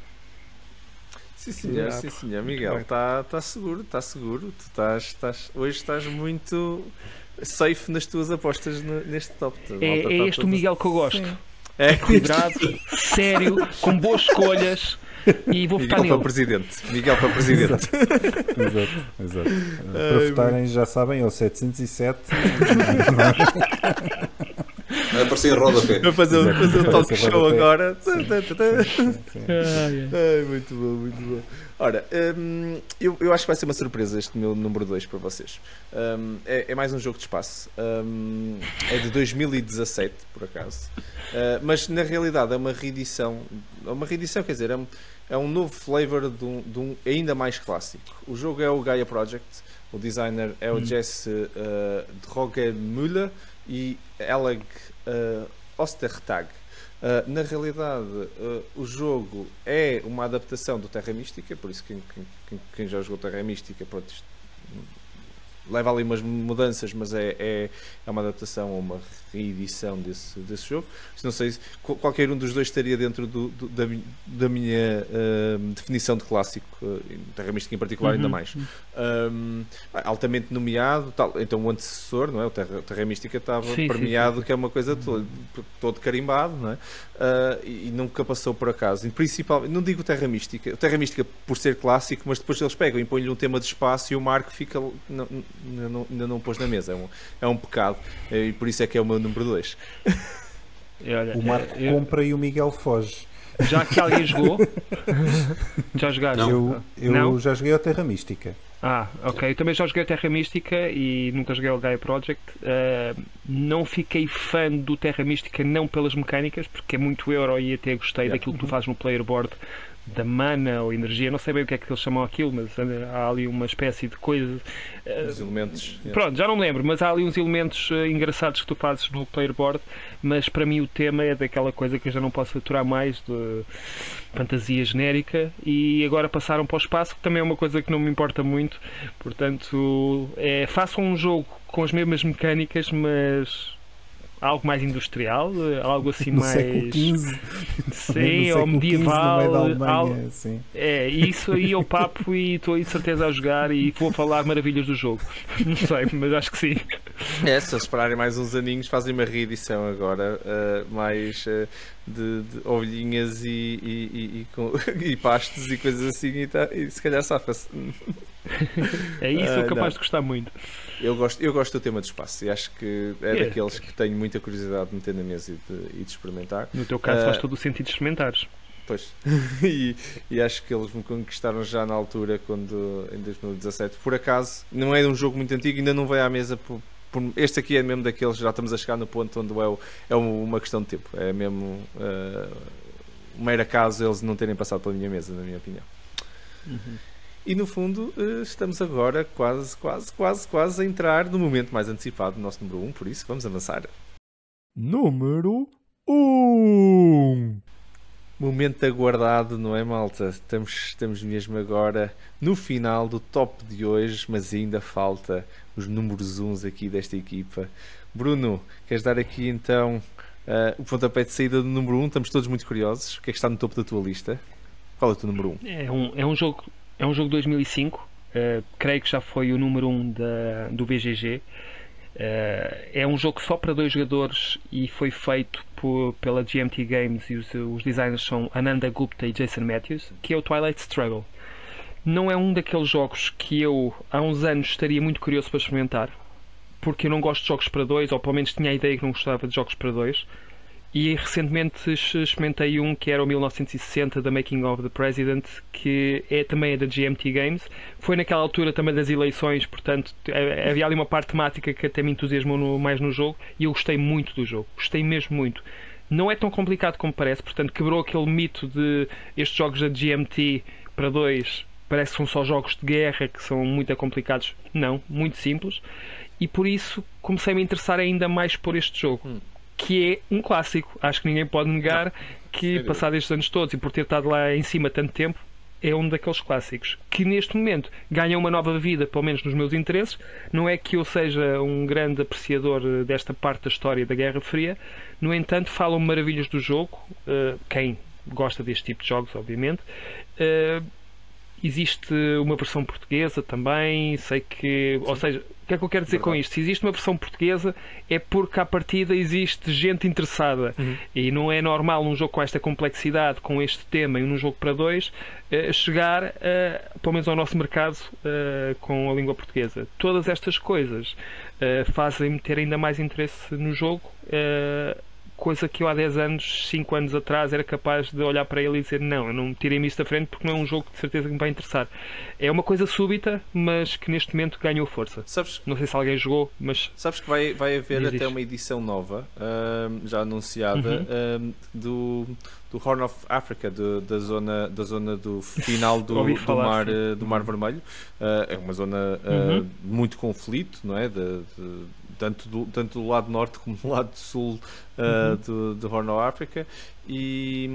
Sim, senhor, Ah, sim, senhor. Miguel, está tá seguro, está seguro. Tu estás, estás, hoje estás muito safe nas tuas apostas no- neste top. É, é tá este o Miguel que eu gosto. É, Equilibrado, *laughs* sério, com boas escolhas e vou votar Miguel para nele. presidente. Miguel para presidente. Exato, exato. Para votarem, já sabem, é o 707. Vai aparecer em rodapé. Vou fazer, um- fazer um talk é show rodapé. agora. Sim. Ai, ai. Ai, muito bom, muito bom. Ora, hum, eu, eu acho que vai ser uma surpresa este meu número 2 para vocês. Hum, é, é mais um jogo de espaço. Hum, é de 2017, por acaso. Uh, mas na realidade é uma reedição. É uma reedição, quer dizer, é, um- é um novo flavor de um, de um ainda mais clássico. O jogo é o Gaia Project, o designer é o Hum. Jesse uh, Drogemüller e Eleg uh, Ostertag. Uh, na realidade, uh, o jogo é uma adaptação do Terra Mística, por isso quem, quem- quem, já jogou Terra Mística, pronto, leva ali umas mudanças, mas é, é, é uma adaptação ou uma reedição desse, desse jogo. Não sei se qual- qualquer um dos dois estaria dentro do- do- da, da minha uh, definição de clássico, uh, Terra Mística em particular, ainda Uhum. mais. Um, altamente nomeado, tal, então o antecessor, não é? O Terra, Terra Mística estava Sim, sim, premiado, sim. que é uma coisa todo, todo carimbado, não é? Uh, e, e nunca passou por acaso. E principalmente, não digo Terra Mística, Terra Mística por ser clássico, mas depois eles pegam e põem-lhe um tema de espaço e o Marco fica, não, ainda, não, ainda não pôs na mesa. É um, é um pecado e por isso é que é o meu número 2. E olha, O Marco eu- compra e o Miguel foge. já que alguém jogou, *laughs* já jogaste? Não. Eu, eu Não? já joguei a Terra Mística. Ah, ok. Eu também já joguei Terra Mística e nunca joguei o Gaia Project. Uh, não fiquei fã do Terra Mística, não pelas mecânicas, porque é muito euro e até gostei Yeah. daquilo que tu fazes no player board da mana ou energia, não sei bem o que é que eles chamam aquilo, mas há ali uma espécie de coisa. uh, Os elementos. yeah. Pronto, já não me lembro, mas há ali uns elementos eh, engraçados que tu fazes no player board, mas para mim o tema é daquela coisa que eu já não posso aturar mais, de fantasia genérica, e agora passaram para o espaço, que também é uma coisa que não me importa muito, portanto, é, façam um jogo com as mesmas mecânicas, mas algo mais industrial, eh, algo assim *laughs* No mais... *laughs* século XV. Sim, no ou século XV, medieval, no meio da algo- Alemanha, sim. é, isso aí é o papo e estou aí de certeza a jogar e vou falar maravilhas do jogo. *laughs* Não sei, mas acho que sim. É, se eles esperarem mais uns aninhos, fazem uma reedição agora, uh, mais uh, de, de ovelhinhas e, e, e, e com- e pastos e coisas assim, e, tá- e se calhar safa-se. É isso, Ah, capaz não. de gostar muito. Eu gosto, eu gosto do tema do espaço e acho que é, É. daqueles que tenho muita curiosidade de meter na mesa e de, e de experimentar. No teu caso Ah. faz todo o sentido experimentares. Pois. *laughs* e, e acho que eles me conquistaram já na altura, quando em 2017. Por acaso, não é um jogo muito antigo, ainda não veio à mesa. Por, por- este aqui é mesmo daqueles, já estamos a chegar no ponto onde é, o- é uma questão de tempo. É mesmo uh, um mero acaso eles não terem passado pela minha mesa, na minha opinião. E no fundo, eh, estamos agora quase, quase, quase, quase a entrar no momento mais antecipado do nosso número 1, por isso vamos avançar. Número 1 Momento aguardado, não é, malta? Estamos, estamos mesmo agora no final do top de hoje, mas ainda falta os números 1 aqui desta equipa. Bruno, queres dar aqui então eh, o pontapé de saída do número 1? Estamos todos muito curiosos. O que é que está no topo da tua lista? Qual é o teu número 1? É um, é um jogo é um jogo de 2005. eh, creio que já foi o número 1 um da, do BGG. Eh, é um jogo só para dois jogadores e foi feito por, pela GMT Games e os, os designers são Ananda Gupta e Jason Matthews, que é o Twilight Struggle. Não é um daqueles jogos que eu há uns anos estaria muito curioso para experimentar, porque eu não gosto de jogos para dois, ou pelo menos tinha a ideia que não gostava de jogos para dois. E recentemente experimentei um que era o 1960 da Making of the President, que é também é da GMT Games. Foi naquela altura também das eleições, portanto eh, havia ali uma parte temática que até me entusiasmou no- mais no jogo e eu gostei muito do jogo. Gostei mesmo muito. Não é tão complicado como parece, portanto quebrou aquele mito de estes jogos da GMT para dois parece que são só jogos de guerra que são muito complicados. Não, muito simples. E por isso comecei a me interessar ainda mais por este jogo Hum. Que é um clássico. Acho que ninguém pode negar que, dúvida. passados estes anos todos e por ter estado lá em cima tanto tempo, é um daqueles clássicos que neste momento ganha uma nova vida, pelo menos nos meus interesses. Não é que eu seja um grande apreciador eh, desta parte da história da Guerra Fria, no entanto, falam maravilhas do jogo. eh, quem gosta deste tipo de jogos, obviamente. Eh, Existe uma versão portuguesa também, sei que. Ou seja, o que é que eu quero dizer com Verdade. isto? Se existe uma versão portuguesa, é porque à partida existe gente interessada. Uhum. E não é normal num jogo com esta complexidade, com este tema e num jogo para dois, eh, chegar, eh, pelo menos ao nosso mercado, eh, com a língua portuguesa. Todas estas coisas fazem-me ter ainda mais interesse no jogo. Eh, coisa que eu há 10 anos, 5 anos atrás, era capaz de olhar para ele e dizer não, eu não tirei-me isso da frente porque não é um jogo que de certeza que me vai interessar. É uma coisa súbita, mas que neste momento ganhou força. Sabes, Não sei se alguém jogou, mas sabes que vai, vai haver até uma edição nova, ahm, já anunciada, ahm, do, do Horn of Africa, do- da, zona, da zona do final *laughs* do, Ouvi do, mar, sim. eh, do Mar Vermelho. Ah, é uma zona ah, Uhum. muito conflito, não é? De- de- tanto, do, tanto do lado norte como do lado sul ah, do, do Horn of Africa. E,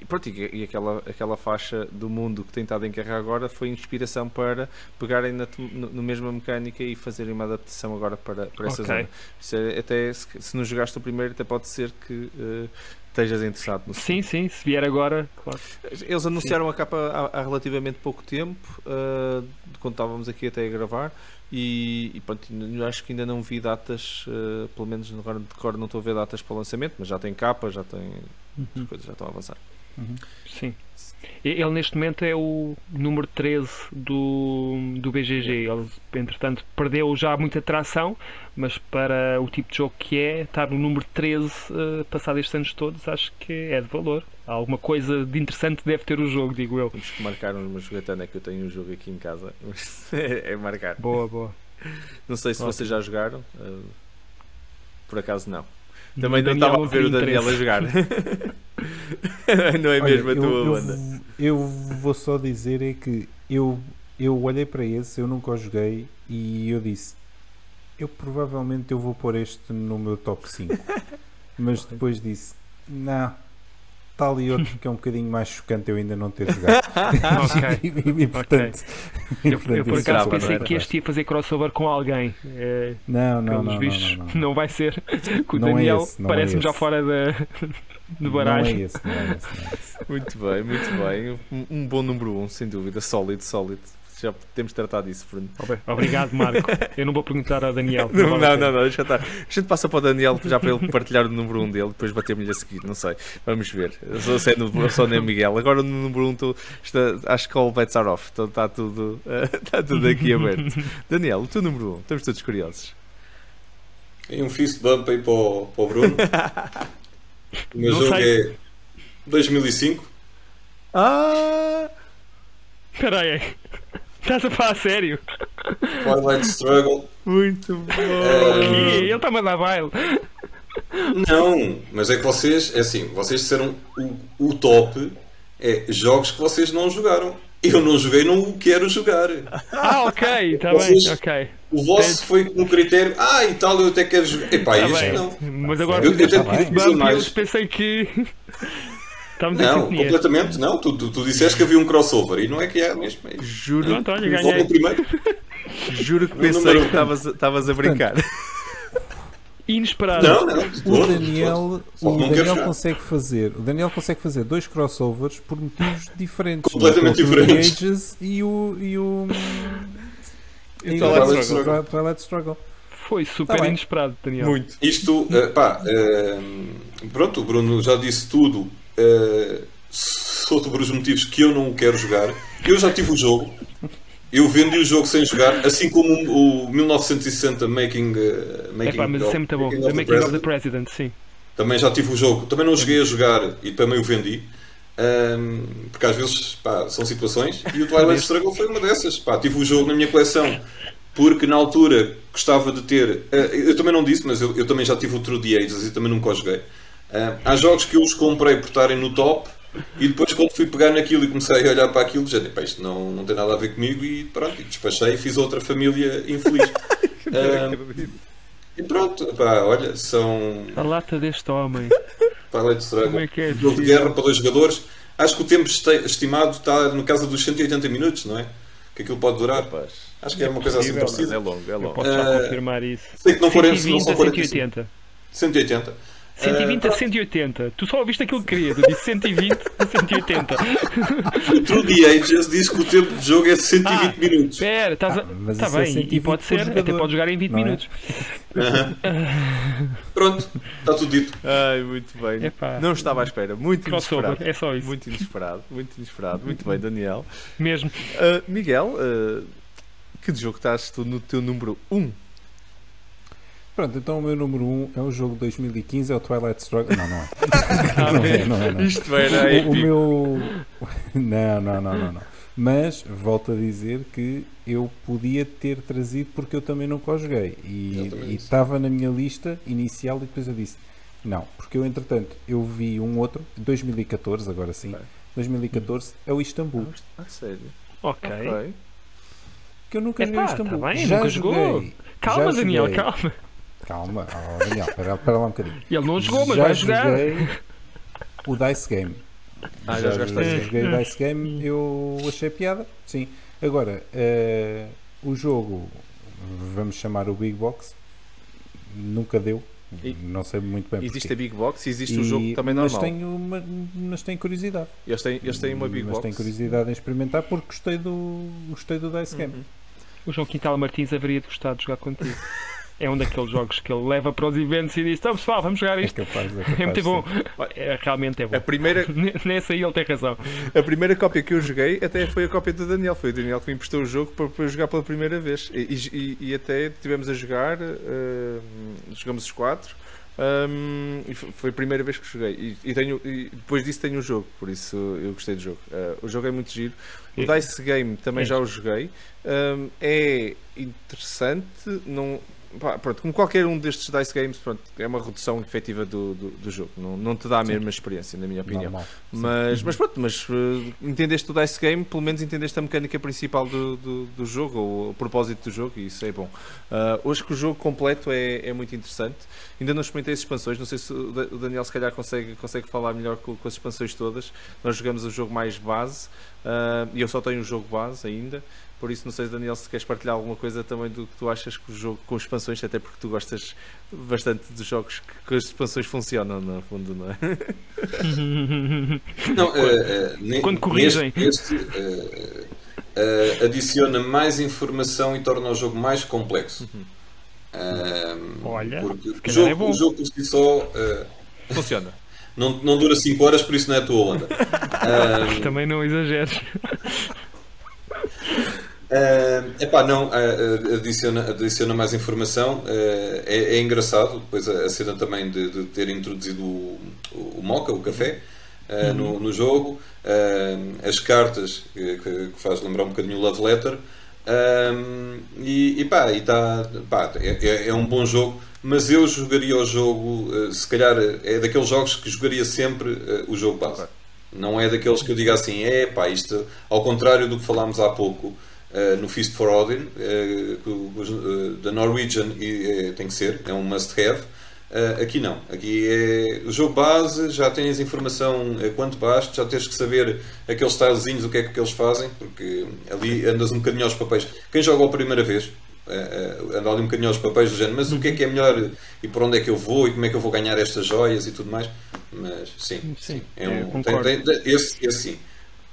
e pronto, e, e aquela, aquela faixa do mundo que tem estado em guerra agora foi inspiração para pegarem na, no, no mesma mecânica e fazerem uma adaptação agora para, para essa Ok. zona. Isso é- até se, se não jogaste o primeiro, até pode ser que eh, estejas interessado no sim, sim, se vier agora, claro. eles anunciaram a capa há, há relativamente pouco tempo, uh, quando estávamos aqui até a gravar, e, e pronto, eu acho que ainda não vi datas, uh, pelo menos agora de cor não estou a ver datas para o lançamento, mas já tem capa, já tem as coisas já estão a avançar. Sim. Ele neste momento é o número 13 do, do BGG. Ele, entretanto, perdeu já muita tração, mas para o tipo de jogo que é, estar no número 13 eh, passado estes anos todos, acho que é de valor. Alguma coisa de interessante deve ter o jogo, digo eu. Temos que marcar uma jogatana que eu tenho um jogo aqui em casa, *laughs* é, é marcar. Boa, boa. Não sei se Ótimo. vocês já jogaram, uh, por acaso não. Também não estava a ver o Daniel a jogar. *laughs* não é Olha, mesmo a eu, tua eu, banda. eu vou só dizer é que eu, eu olhei para esse, eu nunca o joguei e eu disse eu provavelmente eu vou pôr este no meu top 5 *laughs* mas depois disse não está ali outro que é um bocadinho mais chocante eu ainda não ter jogado *laughs* Ok. *laughs* e, e, portanto, *laughs* e, Eu, portanto, eu por isso acaso pensei não é? que este ia fazer crossover com alguém. Eh, não, não, pelos não, não, vistos, não, não. não vai ser. Que o Não é Daniel não é parece-me já fora da, de Não é baragem. esse, não é esse, não é esse. Muito bem, muito bem. Um, um bom número 1, um, sem dúvida. Sólido, sólido. Já temos tratado disso, Bruno. Ob- Obrigado, Marco. Eu não vou perguntar ao Daniel. Não, não, não, não, deixa estar. A gente passa para o Daniel já para ele partilhar o número 1 um dele, depois bater-me-lhe a seguir, não sei. Vamos ver. Eu sou, sei, sou nem Miguel. Agora no número 1 um, está- acho que all bets are off. Então está tudo, eh, está tudo aqui aberto. Daniel, o teu número 1, um, estamos todos curiosos. E um fist bump aí para o, para o Bruno. *laughs* O meu Não jogo sei. é 2005. Ah! Espera aí. Estás a falar sério? Twilight Struggle. Muito bom! Ih, Ele está-me a dar baile. Não, mas é que vocês, é assim, vocês disseram o, o top é jogos que vocês não jogaram. Eu não joguei, não o quero jogar. Ah, ok, está Vocês- bem, ok. O vosso foi com o critério, ah, e tal, eu até quero jogar. Epá, Tá isto não. Mas agora Eu- eu um e mais. eu pensei que. Estamos em Não, sintonia. completamente não. Tu, tu, tu disseste que havia um crossover e não é que é mesmo. É isso. Juro, olha, Logo ganhei. no primeiro. juro que No pensei número que estavas a- estavas a brincar. Inesperado. Não, não. O Daniel, o não Daniel consegue fazer, o Daniel consegue fazer dois crossovers por motivos diferentes. Completamente não é? O the diferentes. Ages e o e o E o e Twilight o Struggle. Twilight Struggle. Foi super Tá inesperado, Daniel. Muito. Isto, eh, pá, eh, pronto, o Bruno já disse tudo eh, sobre os motivos que eu não quero jogar. Eu já tive o jogo, eu vendi o jogo sem jogar, assim como o, o 1960 Making, É making pá, mas isso é muito bom. Making of the Making of the President. Sim. Também já tive o jogo, também não cheguei a jogar e também o vendi. Ahm, porque às vezes pá, são situações e o *laughs* Twilight Struggle foi uma dessas. Pá, tive o jogo na minha coleção porque na altura gostava de ter. eh, eu também não disse, mas eu, eu também já tive o True the Ages e também nunca o joguei. Ah, há jogos que eu os comprei por estarem no top e depois quando fui pegar naquilo e comecei a olhar para aquilo, já disse, "Pá, isto não, não tem nada a ver comigo e pronto, e despachei e fiz outra família infeliz. *laughs* Ah, e pronto, pá, olha, são A lata deste homem. *laughs* Struggle. Como é que é Jogo de guerra para dois jogadores. Acho que o tempo estimado está no casa dos 180 minutos, não é? Que aquilo pode durar. Rapaz, Acho que é uma coisa assim mas parecida. é longo, é Eu longo. posso já Eh, confirmar isso. Sei que não forem não 120 são a 45. 180. 180. 120 a 180. Tu só ouviste aquilo que querias. Eu disse 120 a 180. True the Ages diz que o tempo de jogo é 120 Ah, minutos. Espera, estás a... Ah, mas Está é bem. e 120 pode ser. Até pode jogar em 20 não é? minutos. *laughs* Pronto, está tudo dito. Ai, muito bem. Epá. Não estava à espera. Muito inesperado. É só isso. Muito inesperado, muito inesperado. Muito bem, Daniel. Mesmo. Ah, Miguel, ah, que jogo estás tu no teu número 1? Pronto, então o meu número 1 um é o jogo de 2015, é o Twilight Struggle. Não, não é. *laughs* Ah, não é, não é, não é. Isto era O, o épico. meu. *laughs* Não, não, não, não, não. Mas volto a dizer que eu podia ter trazido porque eu também nunca o joguei. E e estava na minha lista inicial e depois eu disse: não, porque eu entretanto eu vi um outro, 2014, agora sim. Ok. 2014 é o Istambul. Ah, sério? Ok. Ok. Que eu nunca Epá, joguei Istambul. tá bem, Já nunca jogou. joguei. Calma, Já Daniel, joguei. calma. Calma, oh, Daniel, para, para lá um bocadinho. Ele não jogou, mas já vai jogar. joguei o Dice Game. Ah, já jogaste já Dice joguei o Dice Game, eu achei piada. Sim. Agora, eh, o jogo, vamos chamar o Big Box, nunca deu. E- não sei muito bem Existe porquê. a Big Box e existe E- o jogo também mas normal. tenho, uma, mas tenho curiosidade. Eles, têm, eles têm uma Big mas Box. tenho curiosidade em experimentar porque gostei do, gostei do Dice Game. Uhum. O João Quintal Martins haveria de gostar de jogar contigo. *laughs* É um daqueles jogos que ele leva para os eventos e diz: Então pessoal, vamos jogar É isto. capaz, é capaz. *laughs* É muito bom. É, realmente é bom. A primeira, *laughs* Nessa aí ele tem razão. a primeira cópia que eu joguei até foi a cópia do Daniel. Foi o Daniel que me emprestou o jogo para, para eu jogar pela primeira vez. E, e- e até tivemos a jogar, eh, jogamos os quatro. ehm, e foi a primeira vez que joguei. E, e tenho, e depois disso tenho o jogo, por isso eu gostei do jogo. Eh, o jogo é muito giro. O É. Dice Game também É. já o joguei. Ehm, é interessante. Não, pá, pronto, como qualquer um destes Dice Games, pronto, é uma redução efetiva do, do, do jogo. Não, não te dá a mesma experiência, na minha opinião. Normal. Mas, mas pronto, mas uh, entendeste o Dice Game, pelo menos entendeste a mecânica principal do, do, do jogo, ou o propósito do jogo, e isso é bom. Uh, hoje que o jogo completo é, é muito interessante. Ainda não experimentei as expansões, não sei se o Da- o Daniel se calhar consegue, consegue falar melhor com, com as expansões todas. Nós jogamos o jogo mais base, uh, e eu só tenho o jogo base ainda. Por isso, não sei, Daniel, se queres partilhar alguma coisa também do que tu achas que o jogo com expansões, até porque tu gostas bastante dos jogos que, que as expansões funcionam, no fundo, não é? *laughs* Não, eh, eh, ne- Quando corrigem. Neste, este, eh, eh, adiciona mais informação e torna o jogo mais complexo. Eh, Olha, porque o calhar jogo, é bom. o jogo por si só Funciona. *laughs* não, não dura 5 horas, por isso não é a tua onda. *laughs* Também não exageres. Uh, epá, não, uh, adiciona, adiciona mais informação. uh, é, é engraçado, depois a, a cena também de, de ter introduzido o, o, o mocha, o café, uh, no, no jogo, uh, as cartas, que, que faz lembrar um bocadinho o Love Letter. E, e pá, e tá, pá é, é- é um bom jogo, mas eu jogaria o jogo, se calhar é daqueles jogos que jogaria sempre o jogo base. Ok. Não é daqueles que eu diga assim, é pá, isto, ao contrário do que falámos há pouco uh, no Feast for Odin, uh, da Norwegian e, eh, tem que ser, é um must have. Uh, aqui não, aqui é o jogo base, já tens informação a quanto baste, já tens que saber aqueles stylezinhos, o que é que eles fazem, porque ali andas um bocadinho aos papéis. Quem joga a primeira vez, uh, uh, anda ali um bocadinho aos papéis do género, mas o que é que é melhor e por onde é que eu vou e como é que eu vou ganhar estas joias e tudo mais. Mas sim, Sim, é é, um, tem, tem- esse, esse sim.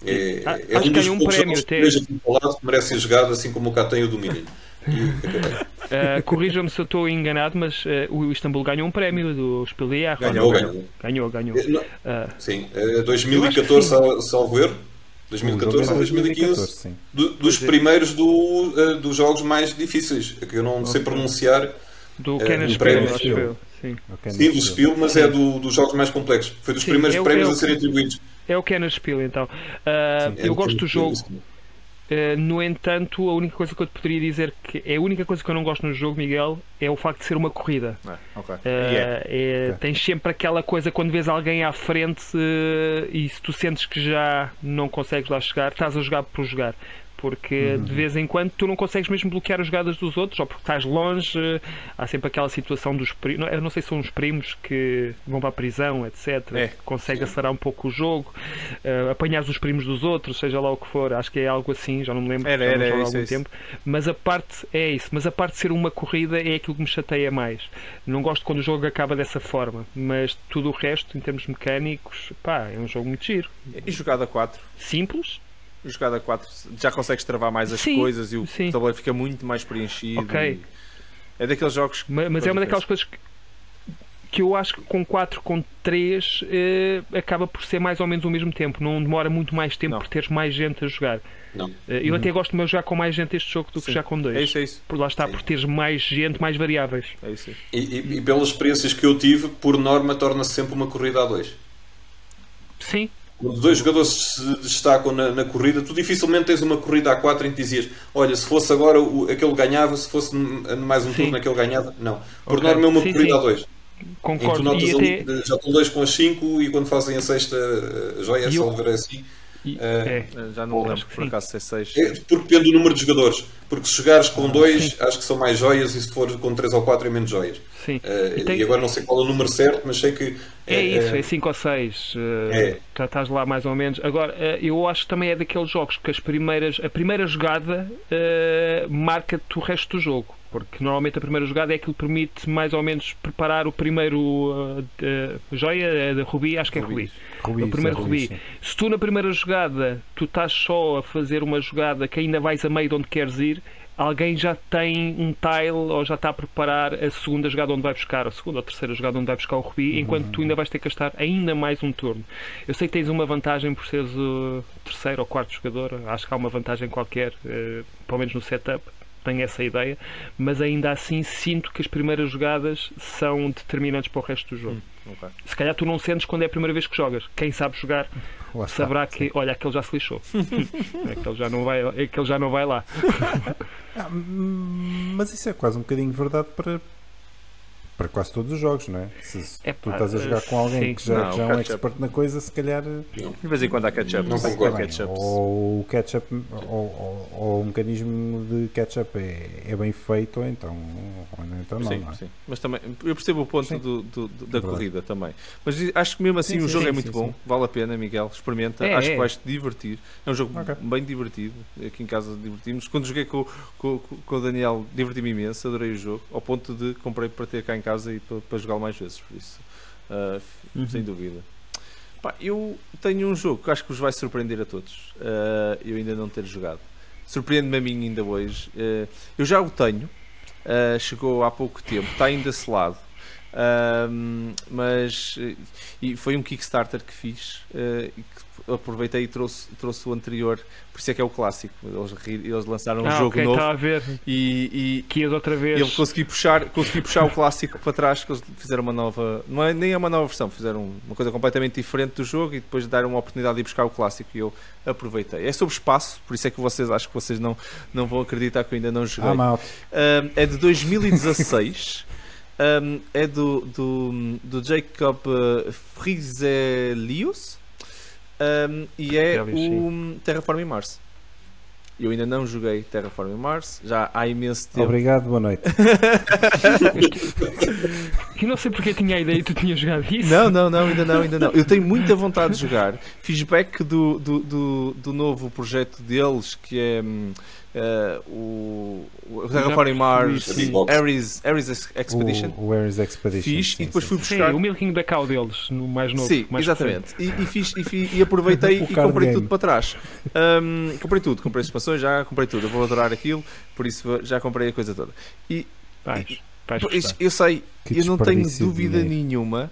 É, Ah, é acho que dos ganhou um prémio jogos que até. vejo aqui falado que merece ser jogado assim como o cá tem o domínio. *laughs* Uh, Corrijam-me se eu estou enganado, mas uh, o Istambul ganhou um prémio do Jahres. Ganhou, ganhou. Ganhou, ganhou. Não, Uh, Sim, eh, 2014, sal- salvo erro. 2014 ou 2015. sim. do- dos primeiros do, eh, dos jogos mais difíceis, que eu não sei pronunciar. do Kenneth um Spiel, prémio acho Spiel. eu. Sim. Sim, do Spiel, mas é do- dos jogos mais complexos. Foi dos Sim, primeiros é prémios é a serem atribuídos. É o Kenneth Spiel, então. Uh, É eu gosto do jogo. Sim. Uh, no entanto, a única coisa que eu te poderia dizer que é a única coisa que eu não gosto no jogo, Miguel, é o facto de ser uma corrida. É, ok. Uh, E é. é- Ok. Tens sempre aquela coisa quando vês alguém à frente uh, e se tu sentes que já não consegues lá chegar, estás a jogar por jogar. Porque de vez em quando tu não consegues mesmo bloquear as jogadas dos outros, ou porque estás longe, há sempre aquela situação dos primos. Eu não sei se são os primos que vão para a prisão, etc. É, que consegue sim. acelerar um pouco o jogo, uh, apanhares os primos dos outros, seja lá o que for. Acho que é algo assim, já não me lembro, Era, era, jogo há isso, algum isso. tempo. Mas a parte é isso, mas a parte de ser uma corrida é aquilo que me chateia mais. Não gosto quando o jogo acaba dessa forma, mas tudo o resto, em termos mecânicos, pá, é um jogo muito giro. E jogada 4? Simples, Jogada 4 já consegues travar mais as Sim, coisas e o sim. tabuleiro fica muito mais preenchido. Ok. É daqueles jogos que. ma- mas, é uma daquelas coisas que, que eu acho que com 4, com 3 eh, acaba por ser mais ou menos o mesmo tempo. Não demora muito mais tempo Não. por teres mais gente a jogar. Não. Eh, eu até gosto de jogar com mais gente este jogo do que Sim. já com dois. É isso, é isso. Por lá está, Sim. por teres mais gente, mais variáveis. É isso. E, e- e pelas experiências que eu tive, por norma, torna-se sempre uma corrida a dois. Sim, Quando dois jogadores se destacam na, na corrida, tu dificilmente tens uma corrida a quatro em que dizias: Olha, se fosse agora o, aquele ganhava, se fosse mais um Sim. turno aquele ganhava. Não. Por Ok. norma é uma Sim, corrida sim. a dois. Em que tu concordo. notas E ali, até. já estão dois com as 5 e quando fazem a sexta joia, E eu- salvo ver assim. E- Eh, é. Já não me Acho lembro, que por sim. acaso, se é 6. É porque depende do número de jogadores. Porque se jogares Ah, com dois, acho que são mais joias, e se for com três ou quatro, é menos joias. Sim. Eh, E tem- E agora não sei qual é o número certo, mas sei que. É eh, isso, é 5 ou 6. É. Já estás lá mais ou menos. Agora, eu acho que também é daqueles jogos que as primeiras, a primeira jogada marca-te o resto do jogo. Porque normalmente a primeira jogada é aquilo que permite mais ou menos preparar o primeiro eh, eh, joia da Rubi, acho que é Rubi. Rubi, o primeiro Zé Rubi. sim. Se tu na primeira jogada tu estás só a fazer uma jogada que ainda vais a meio de onde queres ir, alguém já tem um tile ou já está a preparar a segunda jogada onde vai buscar, a segunda ou terceira jogada onde vai buscar o Rubi, enquanto tu ainda vais ter que gastar ainda mais um turno. Eu sei que tens uma vantagem por seres o terceiro ou quarto jogador, acho que há uma vantagem qualquer, eh, pelo menos no setup. Tenho essa ideia, mas ainda assim sinto que as primeiras jogadas são determinantes para o resto do jogo. Ok. Se calhar tu não sentes quando é a primeira vez que jogas. Quem sabe jogar Lá está. saberá que, olha, aquele já se lixou. *laughs* *laughs* aquele, já não vai, aquele já não vai lá. Ah, hum, mas isso é quase um bocadinho verdade para, para quase todos os jogos, não é? Se, se tu estás a jogar com alguém sim. que já, Não, já é um expert na coisa, se calhar. De vez em quando há catch-up. Não concordo. há bem, catch-up. ou o catch-up ou, ou- ou o mecanismo de catch-up é, é bem feito, ou então, ou então não, sim, não é? sim. Mas também, eu percebo o ponto do, do- do- da Verdade. corrida também. Mas acho que mesmo assim Sim, o jogo sim, é muito sim, bom. sim. Vale a pena, Miguel. Experimenta. É, acho é. que vais te divertir. É um jogo Ok. bem divertido. Aqui em casa divertimos. Quando joguei com, com, com o Daniel, diverti-me imenso. Adorei o jogo. Ao ponto de comprei para ter cá em casa e para, para jogá-lo mais vezes. Por isso, f- Uhum. sem dúvida. Pá, eu tenho um jogo que acho que vos vai surpreender a todos. Ah, eu ainda não ter jogado. Surpreende-me a mim ainda hoje. Ah, eu já o tenho. Uh, chegou há pouco tempo, está ainda selado. Mas e foi um Kickstarter que fiz uh, e que aproveitei e trouxe, trouxe o anterior, por isso é que é o clássico. Eles, eles lançaram um ah, jogo ok, novo a ver. e, Que ias outra e vez. ele consegui puxar, consegui puxar o clássico para trás, que eles fizeram uma nova, não é nem é uma nova versão, fizeram uma coisa completamente diferente do jogo e depois deram uma oportunidade de ir buscar o clássico e eu aproveitei. É sobre espaço, por isso é que vocês acho que vocês não, não vão acreditar que eu ainda não joguei. Ah. Um, é de 2016. Um, é do, do, do Jacob uh, Friselius um, e é o Terraforming Mars. Eu ainda não joguei Terraforming Mars, já há imenso tempo. Obrigado, boa noite. *laughs* E não sei porque eu tinha a ideia e tu tinhas jogado isso. Não, não, não, ainda não, ainda não. Eu tenho muita vontade de jogar. Feedback do, do, do, do novo projeto deles, que é eh, o, o Terraforming Mars. Ares, Ares Expedition. O, o Ares Expedition. Fiz sim, e depois fui sim. Sim, buscar. o milking da cow deles, no mais novo. Sim, mais exatamente. E, e fiz, e, fi- e aproveitei *laughs* e comprei game. tudo para trás. Hum, comprei tudo, comprei expansões, já comprei tudo. Eu vou adorar aquilo, por isso já comprei a coisa toda. E. Vais, vais eu sei, Que eu não tenho dúvida dinheiro. nenhuma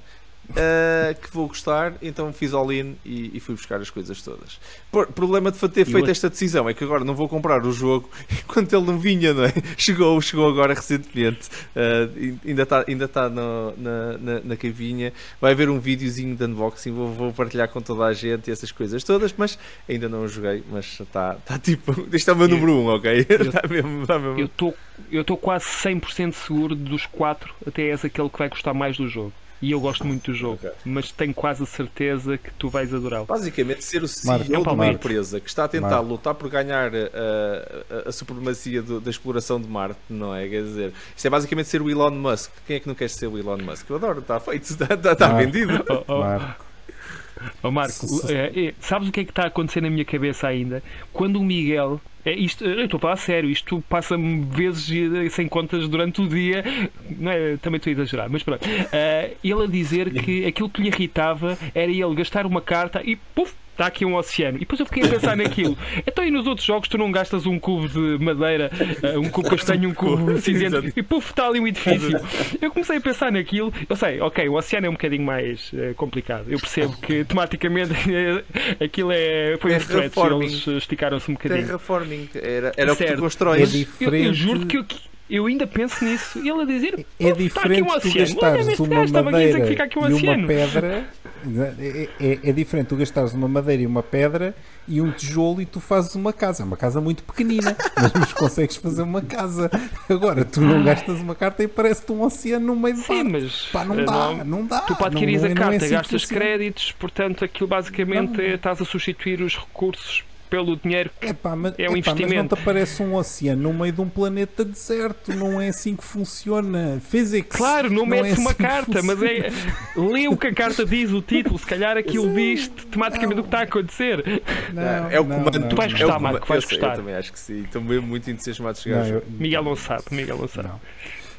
ah, que vou gostar, então fiz all-in e, e fui buscar as coisas todas. Por, problema de ter feito hoje- esta decisão é que agora não vou comprar o jogo *laughs* enquanto ele não vinha, não é? Chegou, chegou agora recentemente, Ah, e- ainda está ainda tá no- na, na, na cavinha. Vai haver um videozinho de unboxing, vou, vou partilhar com toda a gente essas coisas todas, mas ainda não o joguei. Mas está tá tipo, *laughs* este é o meu Eu- número 1, um, ok? *laughs* eu- mesmo, tá mesmo. Eu estou quase 100% seguro dos quatro, até és aquele que vai gostar mais do jogo. E eu gosto muito do jogo, Ok. mas tenho quase a certeza que tu vais adorá-lo. Basicamente, ser o CEO de uma Marco. empresa que está a tentar Marco. lutar por ganhar uh, a, a supremacia do- da exploração de Marte, não é? Quer dizer, isto é basicamente ser o Elon Musk. Quem é que não quer ser o Elon Musk? Eu adoro, está feito, *laughs* está, está, está vendido. Oh, oh, oh, Marco, é, é, sabes o que é que está a acontecer na minha cabeça ainda? Quando o Miguel. É, isto, eu estou a falar sério, isto passa-me vezes e- sem contas durante o dia. Não é, também estou a exagerar, mas pronto. Ah, ele a dizer que aquilo que lhe irritava era ele gastar uma carta e puf, está aqui um oceano. E depois eu fiquei a pensar naquilo. *laughs* Então, e nos outros jogos tu não gastas um cubo de madeira, uh, um cubo castanho, um cubo cinzento, e puf, está ali um edifício. Eu comecei a pensar naquilo. Eu sei, ok, o oceano é um bocadinho mais uh, complicado. Eu percebo que tematicamente *laughs* aquilo é, foi um stretch. Eles esticaram-se um bocadinho. Terraforming, era, era o que tu constróis. É diferente. Eu, eu juro que eu, eu ainda penso nisso. E ele a dizer: É diferente um tu gastares uma madeira um e uma pedra. É, é, é, diferente tu gastares uma madeira e uma pedra e um tijolo e tu fazes uma casa. Uma casa muito pequenina, *laughs* mas, consegues fazer uma casa. Agora, tu não gastas uma carta e parece-te um oceano no meio do Sim, mas Pá, não, dá, não, não dá. Tu para adquirir a carta é assim gastas créditos, portanto aquilo basicamente é, estás a substituir os recursos pelo dinheiro que epá, mas, é um epá, investimento. Mas não te aparece um oceano no meio de um planeta deserto, não é assim que funciona. Physics. Claro, não, não metes é uma assim carta, mas é. *laughs* Lê o que a carta diz, o título, se calhar aquilo diz tematicamente o que está a acontecer. Não, é o comando. não, Tu vais não. gostar, é Marco, vais eu sei, gostar. Eu também acho que sim. Estou mesmo muito entusiasmado de Não, chegar. eu- Miguel não sabe, Miguel não sabe.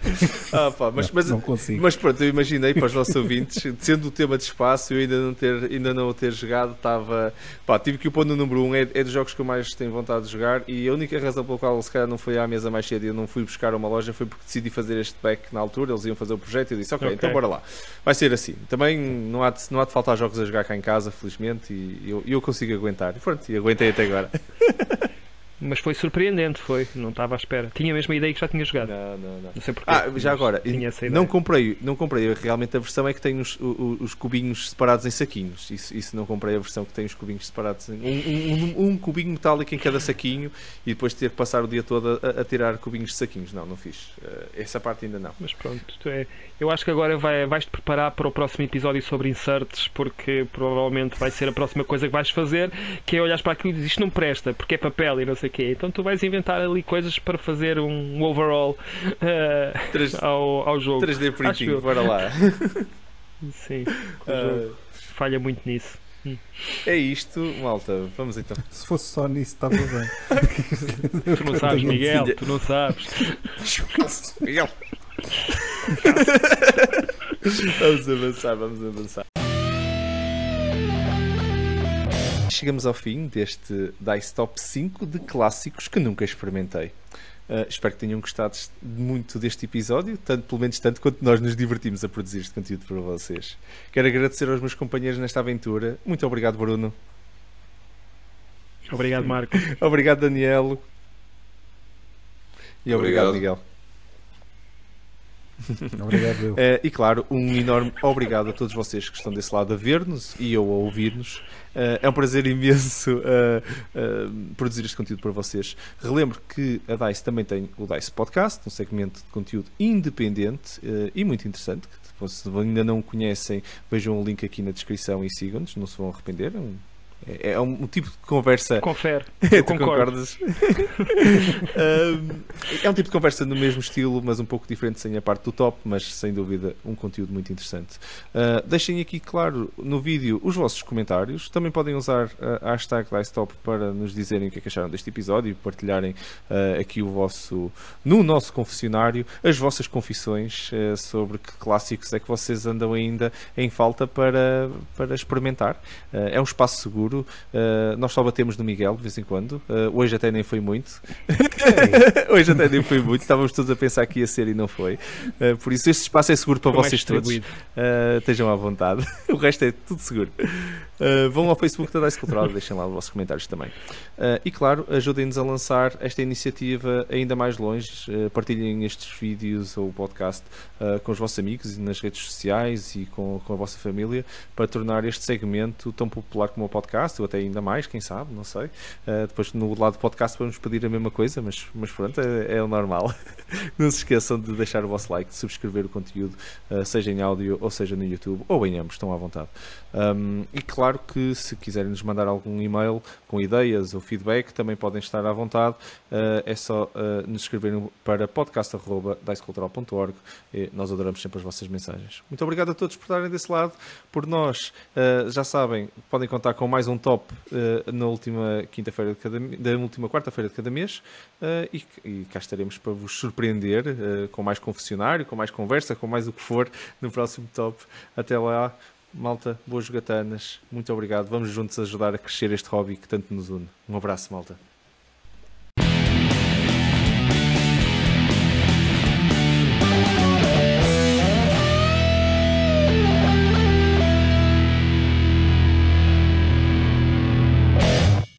Não. Ah, pá, mas, mas, não consigo. mas pronto, eu imaginei para os nossos ouvintes, sendo o tema de espaço, eu ainda não ter, ainda não o ter jogado, estava. Pá, tive que o pôr no número 1, um, é, é dos jogos que eu mais tenho vontade de jogar e a única razão pela qual se calhar não fui à mesa mais cedo e eu não fui buscar uma loja foi porque decidi fazer este back na altura, eles iam fazer o projeto e eu disse, ok, Ok. então bora lá. Vai ser assim. Também não há de, não há de faltar jogos a jogar cá em casa, felizmente, e eu, eu consigo aguentar. E pronto, e aguentei até agora. *laughs* Mas foi surpreendente, foi. Não estava à espera. Tinha a ideia que já tinha jogado. Não, não, não. Não sei porquê. Ah, já agora, não comprei, não comprei realmente a versão é que tem os, o- os cubinhos separados em saquinhos. Isso, isso não comprei a versão que tem os cubinhos separados em um, um- um cubinho metálico em cada saquinho e depois ter que passar o dia todo a, a tirar cubinhos de saquinhos. Não, não fiz. Eh, essa parte ainda não. Mas pronto, é... eu acho que agora vai, vais-te preparar para o próximo episódio sobre inserts, porque provavelmente vai ser a próxima coisa que vais fazer, que é olhar para aquilo e dizer isto não presta, porque é papel e não sei o quê. Então tu vais inventar ali coisas para fazer um overall eh, Três- ao, ao jogo. 3D Acho printing, bora lá. *laughs* Sim, jogo falha muito nisso. é isto, malta. Vamos então. Se fosse só nisso, estava bem. *laughs* Tu não sabes, Miguel, tu não sabes. Miguel. *laughs* vamos avançar, vamos avançar. Chegamos ao fim deste Dice Top 5 de clássicos que nunca experimentei. Uh, espero que tenham gostado muito deste episódio, tanto, pelo menos tanto quanto nós nos divertimos a produzir este conteúdo para vocês. Quero agradecer aos meus companheiros nesta aventura. Muito obrigado, Bruno. Obrigado, Marco. *laughs* Obrigado, Danielo. E obrigado, Obrigado. Miguel. *laughs* Obrigado, eu. Eh, e claro, um enorme obrigado a todos vocês que estão desse lado a ver-nos e eu a ouvir-nos. Eh, é um prazer imenso eh, produzir este conteúdo para vocês. Relembro que a DICE também tem o DICE Podcast, um segmento de conteúdo independente e muito interessante. Que, se ainda não conhecem, vejam o link aqui na descrição e sigam-nos, não se vão arrepender. É um, é- é um tipo de conversa Confere. *laughs* Tu Eu concordo. Um, *laughs* é um tipo de conversa no mesmo estilo, mas um pouco diferente sem a parte do top, mas sem dúvida um conteúdo muito interessante. Uh, deixem aqui, claro, no vídeo os vossos comentários. Também podem usar a hashtag DiceTop para nos dizerem o que é que acharam deste episódio e partilharem uh, aqui o vosso, no nosso confessionário, as vossas confissões uh, sobre que clássicos é que vocês andam ainda em falta para, para experimentar. É um espaço seguro. Uh, nós só batemos no Miguel de vez em quando. Uh, hoje até nem foi muito. *laughs* hoje até nem foi muito. Estávamos todos a pensar que ia ser e não foi. Uh, por isso, este espaço é seguro para mais vocês todos. distribuído. Uh, estejam à vontade. *laughs* o resto é tudo seguro. Uh, vão ao Facebook da Dice Cultural, deixem lá os vossos comentários também. Uh, e claro, ajudem-nos a lançar esta iniciativa ainda mais longe. Uh, partilhem estes vídeos ou podcast com os vossos amigos e nas redes sociais e com, com a vossa família para tornar este segmento tão popular como o podcast, ou até ainda mais, quem sabe, não sei. Depois no lado do podcast vamos pedir a mesma coisa, mas, mas pronto, é, é o normal. *laughs* não se esqueçam de deixar o vosso like, de subscrever o conteúdo, seja em áudio ou seja no YouTube, ou em ambos, estão à vontade. Um, e claro que se quiserem nos mandar algum e-mail com ideias ou feedback, também podem estar à vontade. Uh, é só uh, nos escreverem para podcast.dicecultural.org. Nós adoramos sempre as vossas mensagens. Muito obrigado a todos por estarem desse lado. Por nós, uh, já sabem, podem contar com mais um top na última quinta-feira de cada da última quarta-feira de cada mês. E, e cá estaremos para vos surpreender com mais confessionário, com mais conversa, com mais o que for no próximo top. Até lá. Malta, boas jogatanas. Muito obrigado. Vamos juntos ajudar a crescer este hobby que tanto nos une. Um abraço, malta.